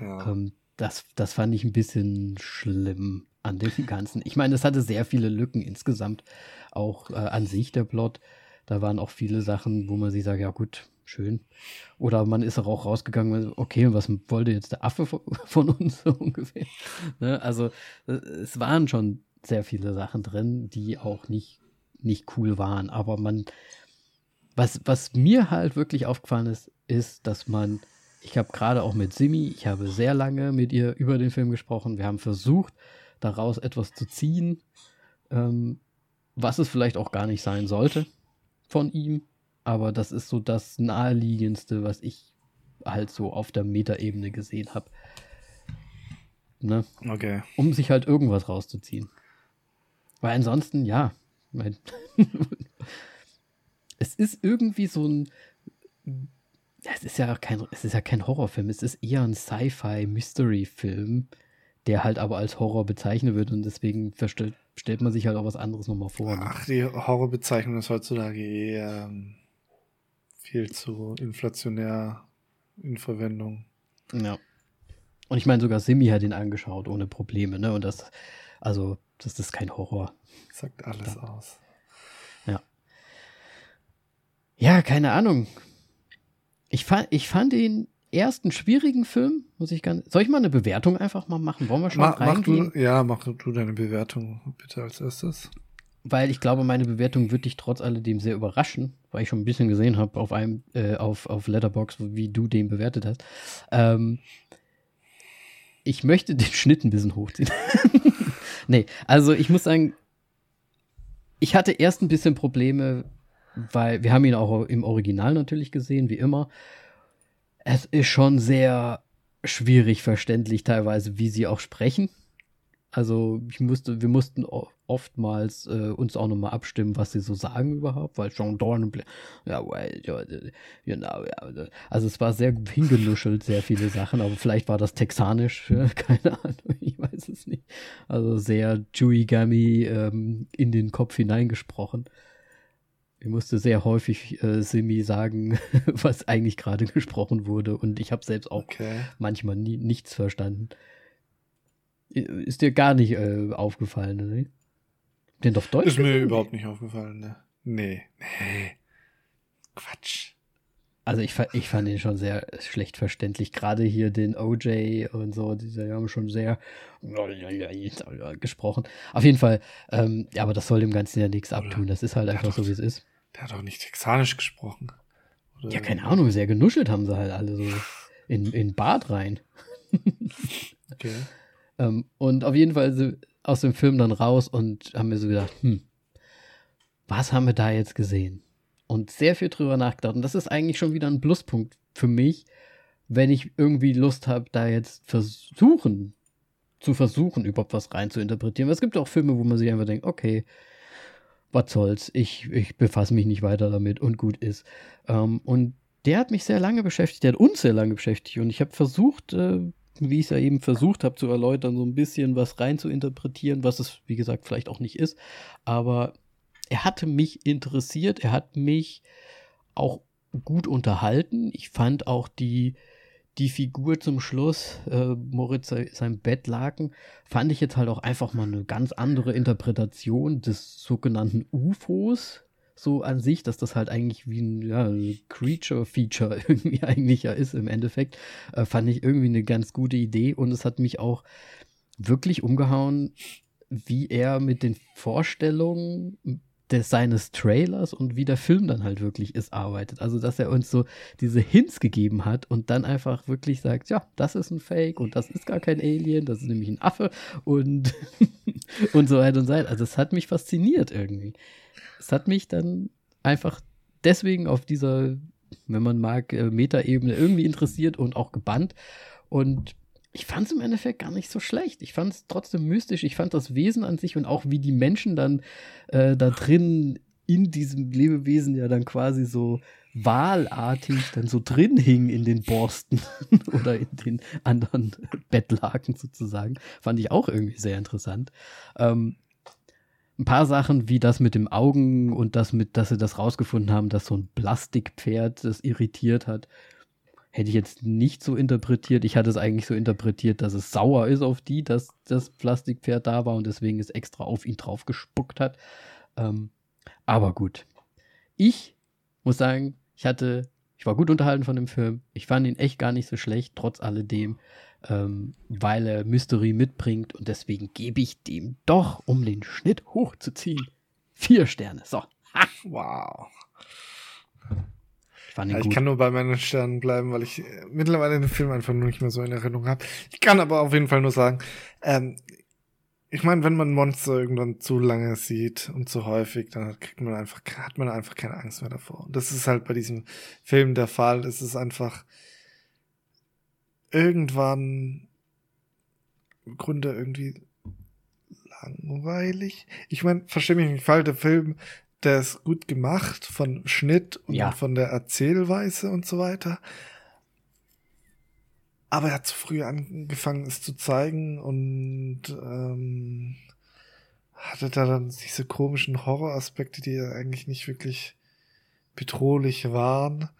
Ja. Ähm, das, das fand ich ein bisschen schlimm an dem Ganzen. Ich meine, es hatte sehr viele Lücken insgesamt, auch äh, an sich der Plot. Da waren auch viele Sachen, wo man sich sagt, ja gut, schön. Oder man ist auch rausgegangen, okay, was wollte jetzt der Affe von uns so ungefähr? Ne? Also äh, es waren schon sehr viele Sachen drin, die auch nicht nicht cool waren. Aber man, was, was mir halt wirklich aufgefallen ist, ist, dass man, ich habe gerade auch mit Simi, ich habe sehr lange mit ihr über den Film gesprochen. Wir haben versucht, daraus etwas zu ziehen, ähm, was es vielleicht auch gar nicht sein sollte von ihm. Aber das ist so das naheliegendste, was ich halt so auf der Metaebene gesehen habe. Ne? Okay. Um sich halt irgendwas rauszuziehen. Weil ansonsten, ja, es ist irgendwie so ein. Es ist ja kein, es ist ja kein Horrorfilm, es ist eher ein Sci-Fi-Mystery-Film, der halt aber als Horror bezeichnet wird und deswegen verstellt, stellt man sich halt auch was anderes nochmal vor. Ne? Ach, die Horrorbezeichnung ist heutzutage eher ähm, viel zu inflationär in Verwendung. Ja. Und ich meine, sogar Simi hat ihn angeschaut ohne Probleme, ne? Und das, also das ist kein Horror. Sagt alles da. aus. Ja. Ja, keine Ahnung. Ich fand, ich fand den ersten schwierigen Film, muss ich ganz. Soll ich mal eine Bewertung einfach mal machen? Wollen wir schon Ma, reingehen? Mach du, ja, mach du deine Bewertung bitte als erstes. Weil ich glaube, meine Bewertung wird dich trotz alledem sehr überraschen, weil ich schon ein bisschen gesehen habe auf einem, äh, auf, auf Letterbox, wie du den bewertet hast. Ähm, ich möchte den Schnitt ein bisschen hochziehen. nee, also ich muss sagen, ich hatte erst ein bisschen Probleme, weil wir haben ihn auch im Original natürlich gesehen, wie immer. Es ist schon sehr schwierig verständlich teilweise, wie sie auch sprechen. Also ich musste, wir mussten oftmals äh, uns auch nochmal abstimmen, was sie so sagen überhaupt, weil John Dorn, ja, well, know, ja, also es war sehr hingenuschelt, sehr viele Sachen, aber vielleicht war das texanisch, keine Ahnung, ich weiß es nicht. Also sehr Chewy Gummy ähm, in den Kopf hineingesprochen. Ich musste sehr häufig äh, Simi sagen, was eigentlich gerade gesprochen wurde und ich habe selbst auch okay. manchmal nie, nichts verstanden. Ist dir gar nicht äh, aufgefallen, ne? Den auf Deutsch? Ist mir überhaupt nicht aufgefallen, ne? Nee, nee. Quatsch. Also ich, ich fand ihn schon sehr schlecht verständlich. Gerade hier den OJ und so, die haben schon sehr gesprochen. Auf jeden Fall, ähm, ja, aber das soll dem Ganzen ja nichts abtun. Das ist halt einfach so, wie es ist. Der hat auch nicht texanisch gesprochen. Oder? Ja, keine Ahnung, sehr genuschelt haben sie halt alle so in, in Bad rein. okay. Ähm, und auf jeden Fall aus dem Film dann raus und haben mir so gedacht, hm, was haben wir da jetzt gesehen? Und sehr viel drüber nachgedacht. Und das ist eigentlich schon wieder ein Pluspunkt für mich, wenn ich irgendwie Lust habe, da jetzt versuchen, zu versuchen, überhaupt was rein zu interpretieren. Weil es gibt auch Filme, wo man sich einfach denkt, okay, was soll's, ich, ich befasse mich nicht weiter damit und gut ist. Ähm, und der hat mich sehr lange beschäftigt, der hat uns sehr lange beschäftigt und ich habe versucht, äh, wie ich es ja eben versucht habe zu erläutern, so ein bisschen was rein zu interpretieren, was es, wie gesagt, vielleicht auch nicht ist. Aber er hatte mich interessiert, er hat mich auch gut unterhalten. Ich fand auch die, die Figur zum Schluss, äh, Moritz sein Bettlaken, fand ich jetzt halt auch einfach mal eine ganz andere Interpretation des sogenannten UFOs, so an sich, dass das halt eigentlich wie ein ja, Creature-Feature irgendwie eigentlich ja ist im Endeffekt, äh, fand ich irgendwie eine ganz gute Idee und es hat mich auch wirklich umgehauen, wie er mit den Vorstellungen des, seines Trailers und wie der Film dann halt wirklich ist, arbeitet. Also, dass er uns so diese Hints gegeben hat und dann einfach wirklich sagt, ja, das ist ein Fake und das ist gar kein Alien, das ist nämlich ein Affe und, und so weiter und so weiter. Also, es hat mich fasziniert irgendwie es hat mich dann einfach deswegen auf dieser wenn man mag, äh, Metaebene irgendwie interessiert und auch gebannt. Und ich fand es im Endeffekt gar nicht so schlecht. Ich fand es trotzdem mystisch. Ich fand das Wesen an sich und auch wie die Menschen dann äh, da drin in diesem Lebewesen ja dann quasi so wahlartig dann so drin hing in den Borsten oder in den anderen Bettlaken sozusagen. Fand ich auch irgendwie sehr interessant. Ähm, ein paar Sachen wie das mit dem Augen und das mit, dass sie das rausgefunden haben, dass so ein Plastikpferd das irritiert hat, hätte ich jetzt nicht so interpretiert. Ich hatte es eigentlich so interpretiert, dass es sauer ist auf die, dass das Plastikpferd da war und deswegen es extra auf ihn drauf gespuckt hat. Ähm, aber gut. Ich muss sagen, ich hatte, ich war gut unterhalten von dem Film. Ich fand ihn echt gar nicht so schlecht, trotz alledem, ähm, weil er Mystery mitbringt und deswegen gebe ich dem doch, um den Schnitt hochzuziehen, vier Sterne. So. Ha. Wow. Ich, ja, ich kann nur bei meinen Sternen bleiben, weil ich äh, mittlerweile den Film einfach nur nicht mehr so in Erinnerung habe. Ich kann aber auf jeden Fall nur sagen, ähm, ich meine, wenn man Monster irgendwann zu lange sieht und zu häufig, dann kriegt man einfach, hat man einfach keine Angst mehr davor. Und das ist halt bei diesem Film der Fall. Es ist einfach irgendwann im Grunde irgendwie langweilig. Ich meine, verstehe mich nicht falsch, der Film, der ist gut gemacht von Schnitt und ja. von der Erzählweise und so weiter. Aber er hat zu früh angefangen, es zu zeigen und ähm, hatte da dann diese komischen Horroraspekte, die ja eigentlich nicht wirklich bedrohlich waren.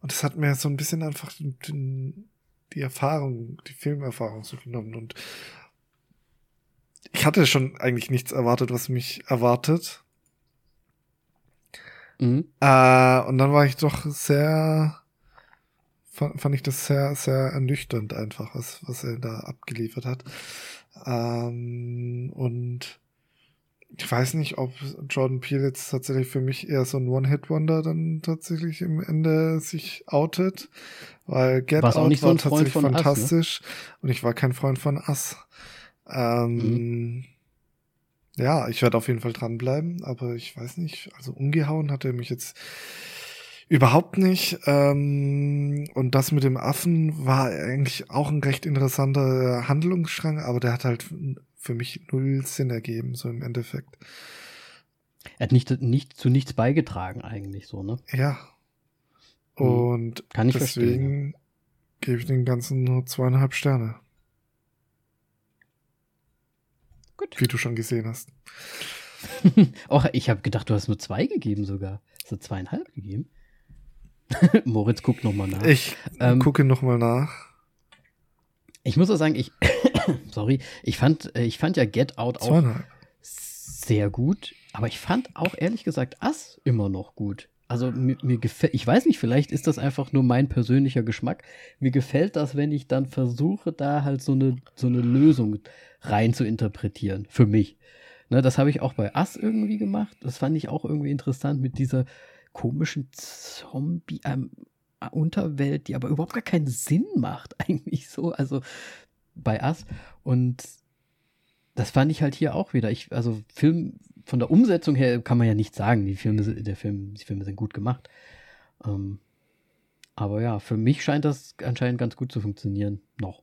Und es hat mir so ein bisschen einfach den, die Erfahrung, die Filmerfahrung so genommen. Und ich hatte schon eigentlich nichts erwartet, was mich erwartet. Mhm. Äh, und dann war ich doch sehr fand, fand ich das sehr, sehr ernüchternd einfach, was, was er da abgeliefert hat. Ähm, und ich weiß nicht, ob Jordan Peele jetzt tatsächlich für mich eher so ein One-Hit-Wonder dann tatsächlich im Ende sich outet, weil Get War's Out so war tatsächlich fantastisch Us, ne? und ich war kein Freund von Us. Ähm, mhm. Ja, ich werde auf jeden Fall dranbleiben, aber ich weiß nicht, also umgehauen hat er mich jetzt Überhaupt nicht. Ähm, und das mit dem Affen war eigentlich auch ein recht interessanter Handlungsstrang, aber der hat halt für mich null Sinn ergeben, so im Endeffekt. Er hat nicht, nicht zu nichts beigetragen, eigentlich so, ne? Ja. Hm. Und Kann ich deswegen gebe ich den Ganzen nur zweieinhalb Sterne. Gut. Wie du schon gesehen hast. oh, ich habe gedacht, du hast nur zwei gegeben sogar. Hast du zweieinhalb gegeben? Moritz guckt nochmal nach. Ich ähm, gucke nochmal nach. Ich muss auch sagen, ich, sorry, ich fand, äh, ich fand ja Get Out auch sehr gut, aber ich fand auch ehrlich gesagt Ass immer noch gut. Also mir, mir gefällt, ich weiß nicht, vielleicht ist das einfach nur mein persönlicher Geschmack. Mir gefällt das, wenn ich dann versuche, da halt so eine, so eine Lösung rein zu interpretieren, für mich. Ne, das habe ich auch bei Ass irgendwie gemacht. Das fand ich auch irgendwie interessant mit dieser, komischen Zombie, ähm, die aber überhaupt gar keinen Sinn macht, eigentlich so. Also bei Us. Und das fand ich halt hier auch wieder. Ich, also Film, von der Umsetzung her kann man ja nicht sagen, die Filme, der Film, die Filme sind gut gemacht. Ähm, aber ja, für mich scheint das anscheinend ganz gut zu funktionieren. Noch.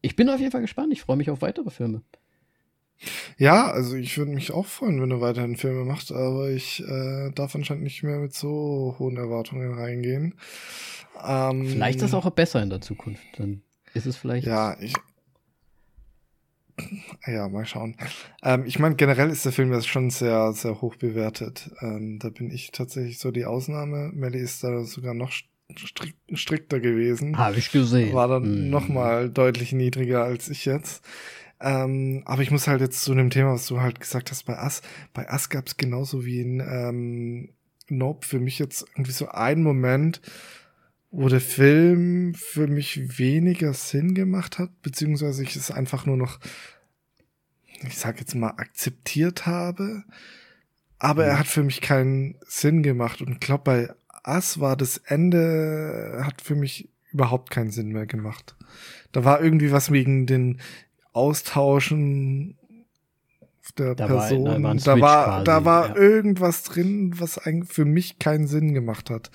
Ich bin auf jeden Fall gespannt. Ich freue mich auf weitere Filme. Ja, also ich würde mich auch freuen, wenn er weiterhin Filme macht, aber ich äh, darf anscheinend nicht mehr mit so hohen Erwartungen reingehen. Ähm, vielleicht ist das auch besser in der Zukunft. Dann ist es vielleicht. Ja, ich. Ja, mal schauen. Ähm, ich meine, generell ist der Film ja schon sehr, sehr hoch bewertet. Ähm, da bin ich tatsächlich so die Ausnahme. Melly ist da sogar noch strikt, strikter gewesen. Habe ich gesehen. War dann mm. noch mal deutlich niedriger als ich jetzt. Ähm, aber ich muss halt jetzt zu dem Thema, was du halt gesagt hast, bei Ass, bei Ass gab es genauso wie in ähm, Nope für mich jetzt irgendwie so ein Moment, wo der Film für mich weniger Sinn gemacht hat, beziehungsweise ich es einfach nur noch, ich sag jetzt mal, akzeptiert habe. Aber er mhm. hat für mich keinen Sinn gemacht. Und ich glaube, bei Ass war das Ende, hat für mich überhaupt keinen Sinn mehr gemacht. Da war irgendwie was wegen den Austauschen der Da Person. da war ein da war, quasi, da war ja. irgendwas drin, was eigentlich für mich keinen Sinn gemacht hat.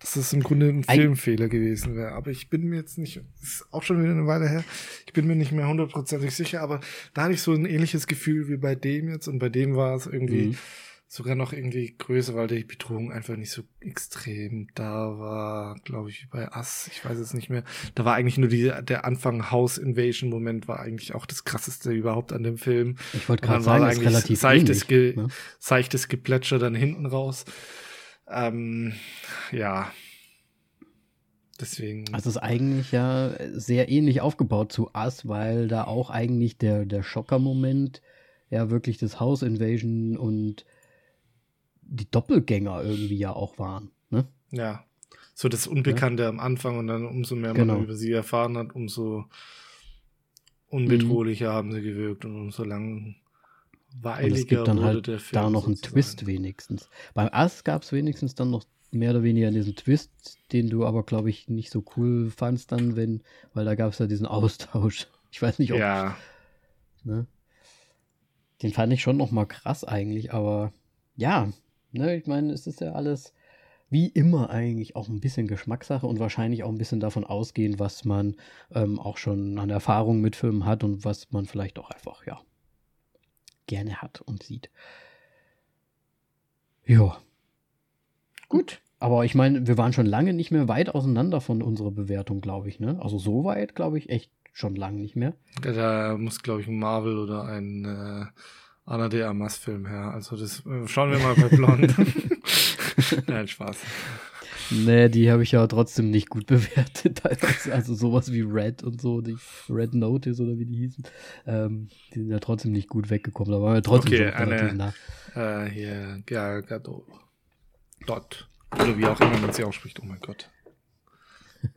Dass das im Grunde ein Filmfehler gewesen wäre. Aber ich bin mir jetzt nicht, ist auch schon wieder eine Weile her, ich bin mir nicht mehr hundertprozentig sicher, aber da hatte ich so ein ähnliches Gefühl wie bei dem jetzt und bei dem war es irgendwie Mhm. Sogar noch irgendwie größer, weil die Bedrohung einfach nicht so extrem da war, glaube ich, wie bei Us. Ich weiß es nicht mehr. Da war eigentlich nur die, der Anfang House Invasion Moment war eigentlich auch das krasseste überhaupt an dem Film. Ich wollte gerade sagen, war eigentlich relativ seichtes, ähnlich. Ne? seichtes Geplätscher dann hinten raus. Ähm, ja. Deswegen. Also es ist eigentlich ja sehr ähnlich aufgebaut zu Us, weil da auch eigentlich der, der Schocker-Moment ja wirklich das House Invasion und die Doppelgänger irgendwie ja auch waren. Ne? Ja. So das Unbekannte am Anfang und dann umso mehr Genau. man über sie erfahren hat, umso unbedrohlicher haben sie gewirkt und umso Und langweiliger es gibt dann halt Film. da noch einen sozusagen. Twist wenigstens. Beim Us gab es wenigstens dann noch mehr oder weniger diesen Twist, den du aber, glaube ich, nicht so cool fandst dann, wenn, weil da gab es ja diesen Austausch. Ich weiß nicht, ob Ja, Ne? Den fand ich schon noch mal krass eigentlich, aber ja, ne, ich meine, es ist ja alles wie immer eigentlich auch ein bisschen Geschmackssache und wahrscheinlich auch ein bisschen davon ausgehen, was man ähm, auch schon an Erfahrung mit Filmen hat und was man vielleicht auch einfach, ja, gerne hat und sieht. Ja. Gut. Aber ich meine, wir waren schon lange nicht mehr weit auseinander von unserer Bewertung, glaube ich, ne? Also so weit, glaube ich, echt schon lange nicht mehr. da muss, glaube ich, ein Marvel oder ein äh, Anna de Armas Film her. Also das äh, schauen wir mal bei Blond. Nein, Spaß. Nee, die habe ich ja trotzdem nicht gut bewertet. Also sowas wie Red und so, die Red Notice oder wie die hießen, ähm, die sind ja trotzdem nicht gut weggekommen. Da waren wir trotzdem Okay, eine- nah. Äh, hier, Gal Gadot. Dot. Oder wie auch immer man sie ausspricht. Oh mein Gott.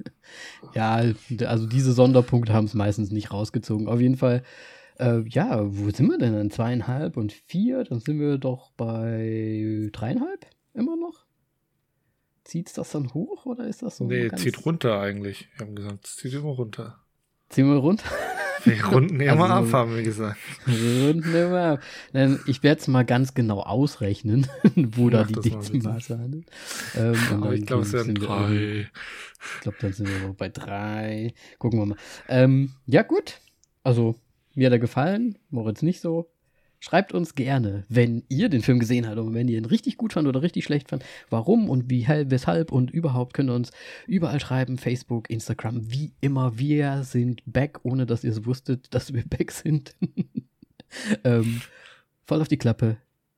Ja, also diese Sonderpunkte haben es meistens nicht rausgezogen. Auf jeden Fall, äh, ja, wo sind wir denn dann? Zweieinhalb und vier? Dann sind wir doch bei dreieinhalb immer noch? Zieht's das dann hoch oder ist das so? nee, zieht runter eigentlich. Wir haben gesagt, es zieht immer runter. Ziehen wir runter? Wir runden immer Also- ab, haben wir gesagt. Runden wir mal ab. Ich werde es mal ganz genau ausrechnen, wo da Mach die mal bitte. Dezimalzahl handelt. Ähm, Aber ich glaube, es sind werden wir drei. irgendwie- Ich glaube, dann sind wir bei drei. Gucken wir mal. Ähm, ja, gut. Also, mir hat er gefallen, Moritz nicht so. Schreibt uns gerne, wenn ihr den Film gesehen habt und wenn ihr ihn richtig gut fand oder richtig schlecht fand, warum und wie, weshalb und überhaupt könnt ihr uns überall schreiben, Facebook, Instagram, wie immer. Wir sind back, ohne dass ihr es wusstet, dass wir back sind. ähm, voll auf die Klappe,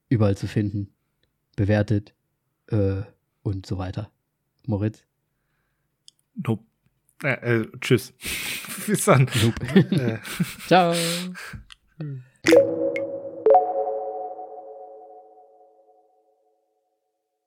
überall zu finden, bewertet äh, und so weiter. Moritz? Nope. Äh, äh, tschüss. Bis dann. Nope. äh. Ciao.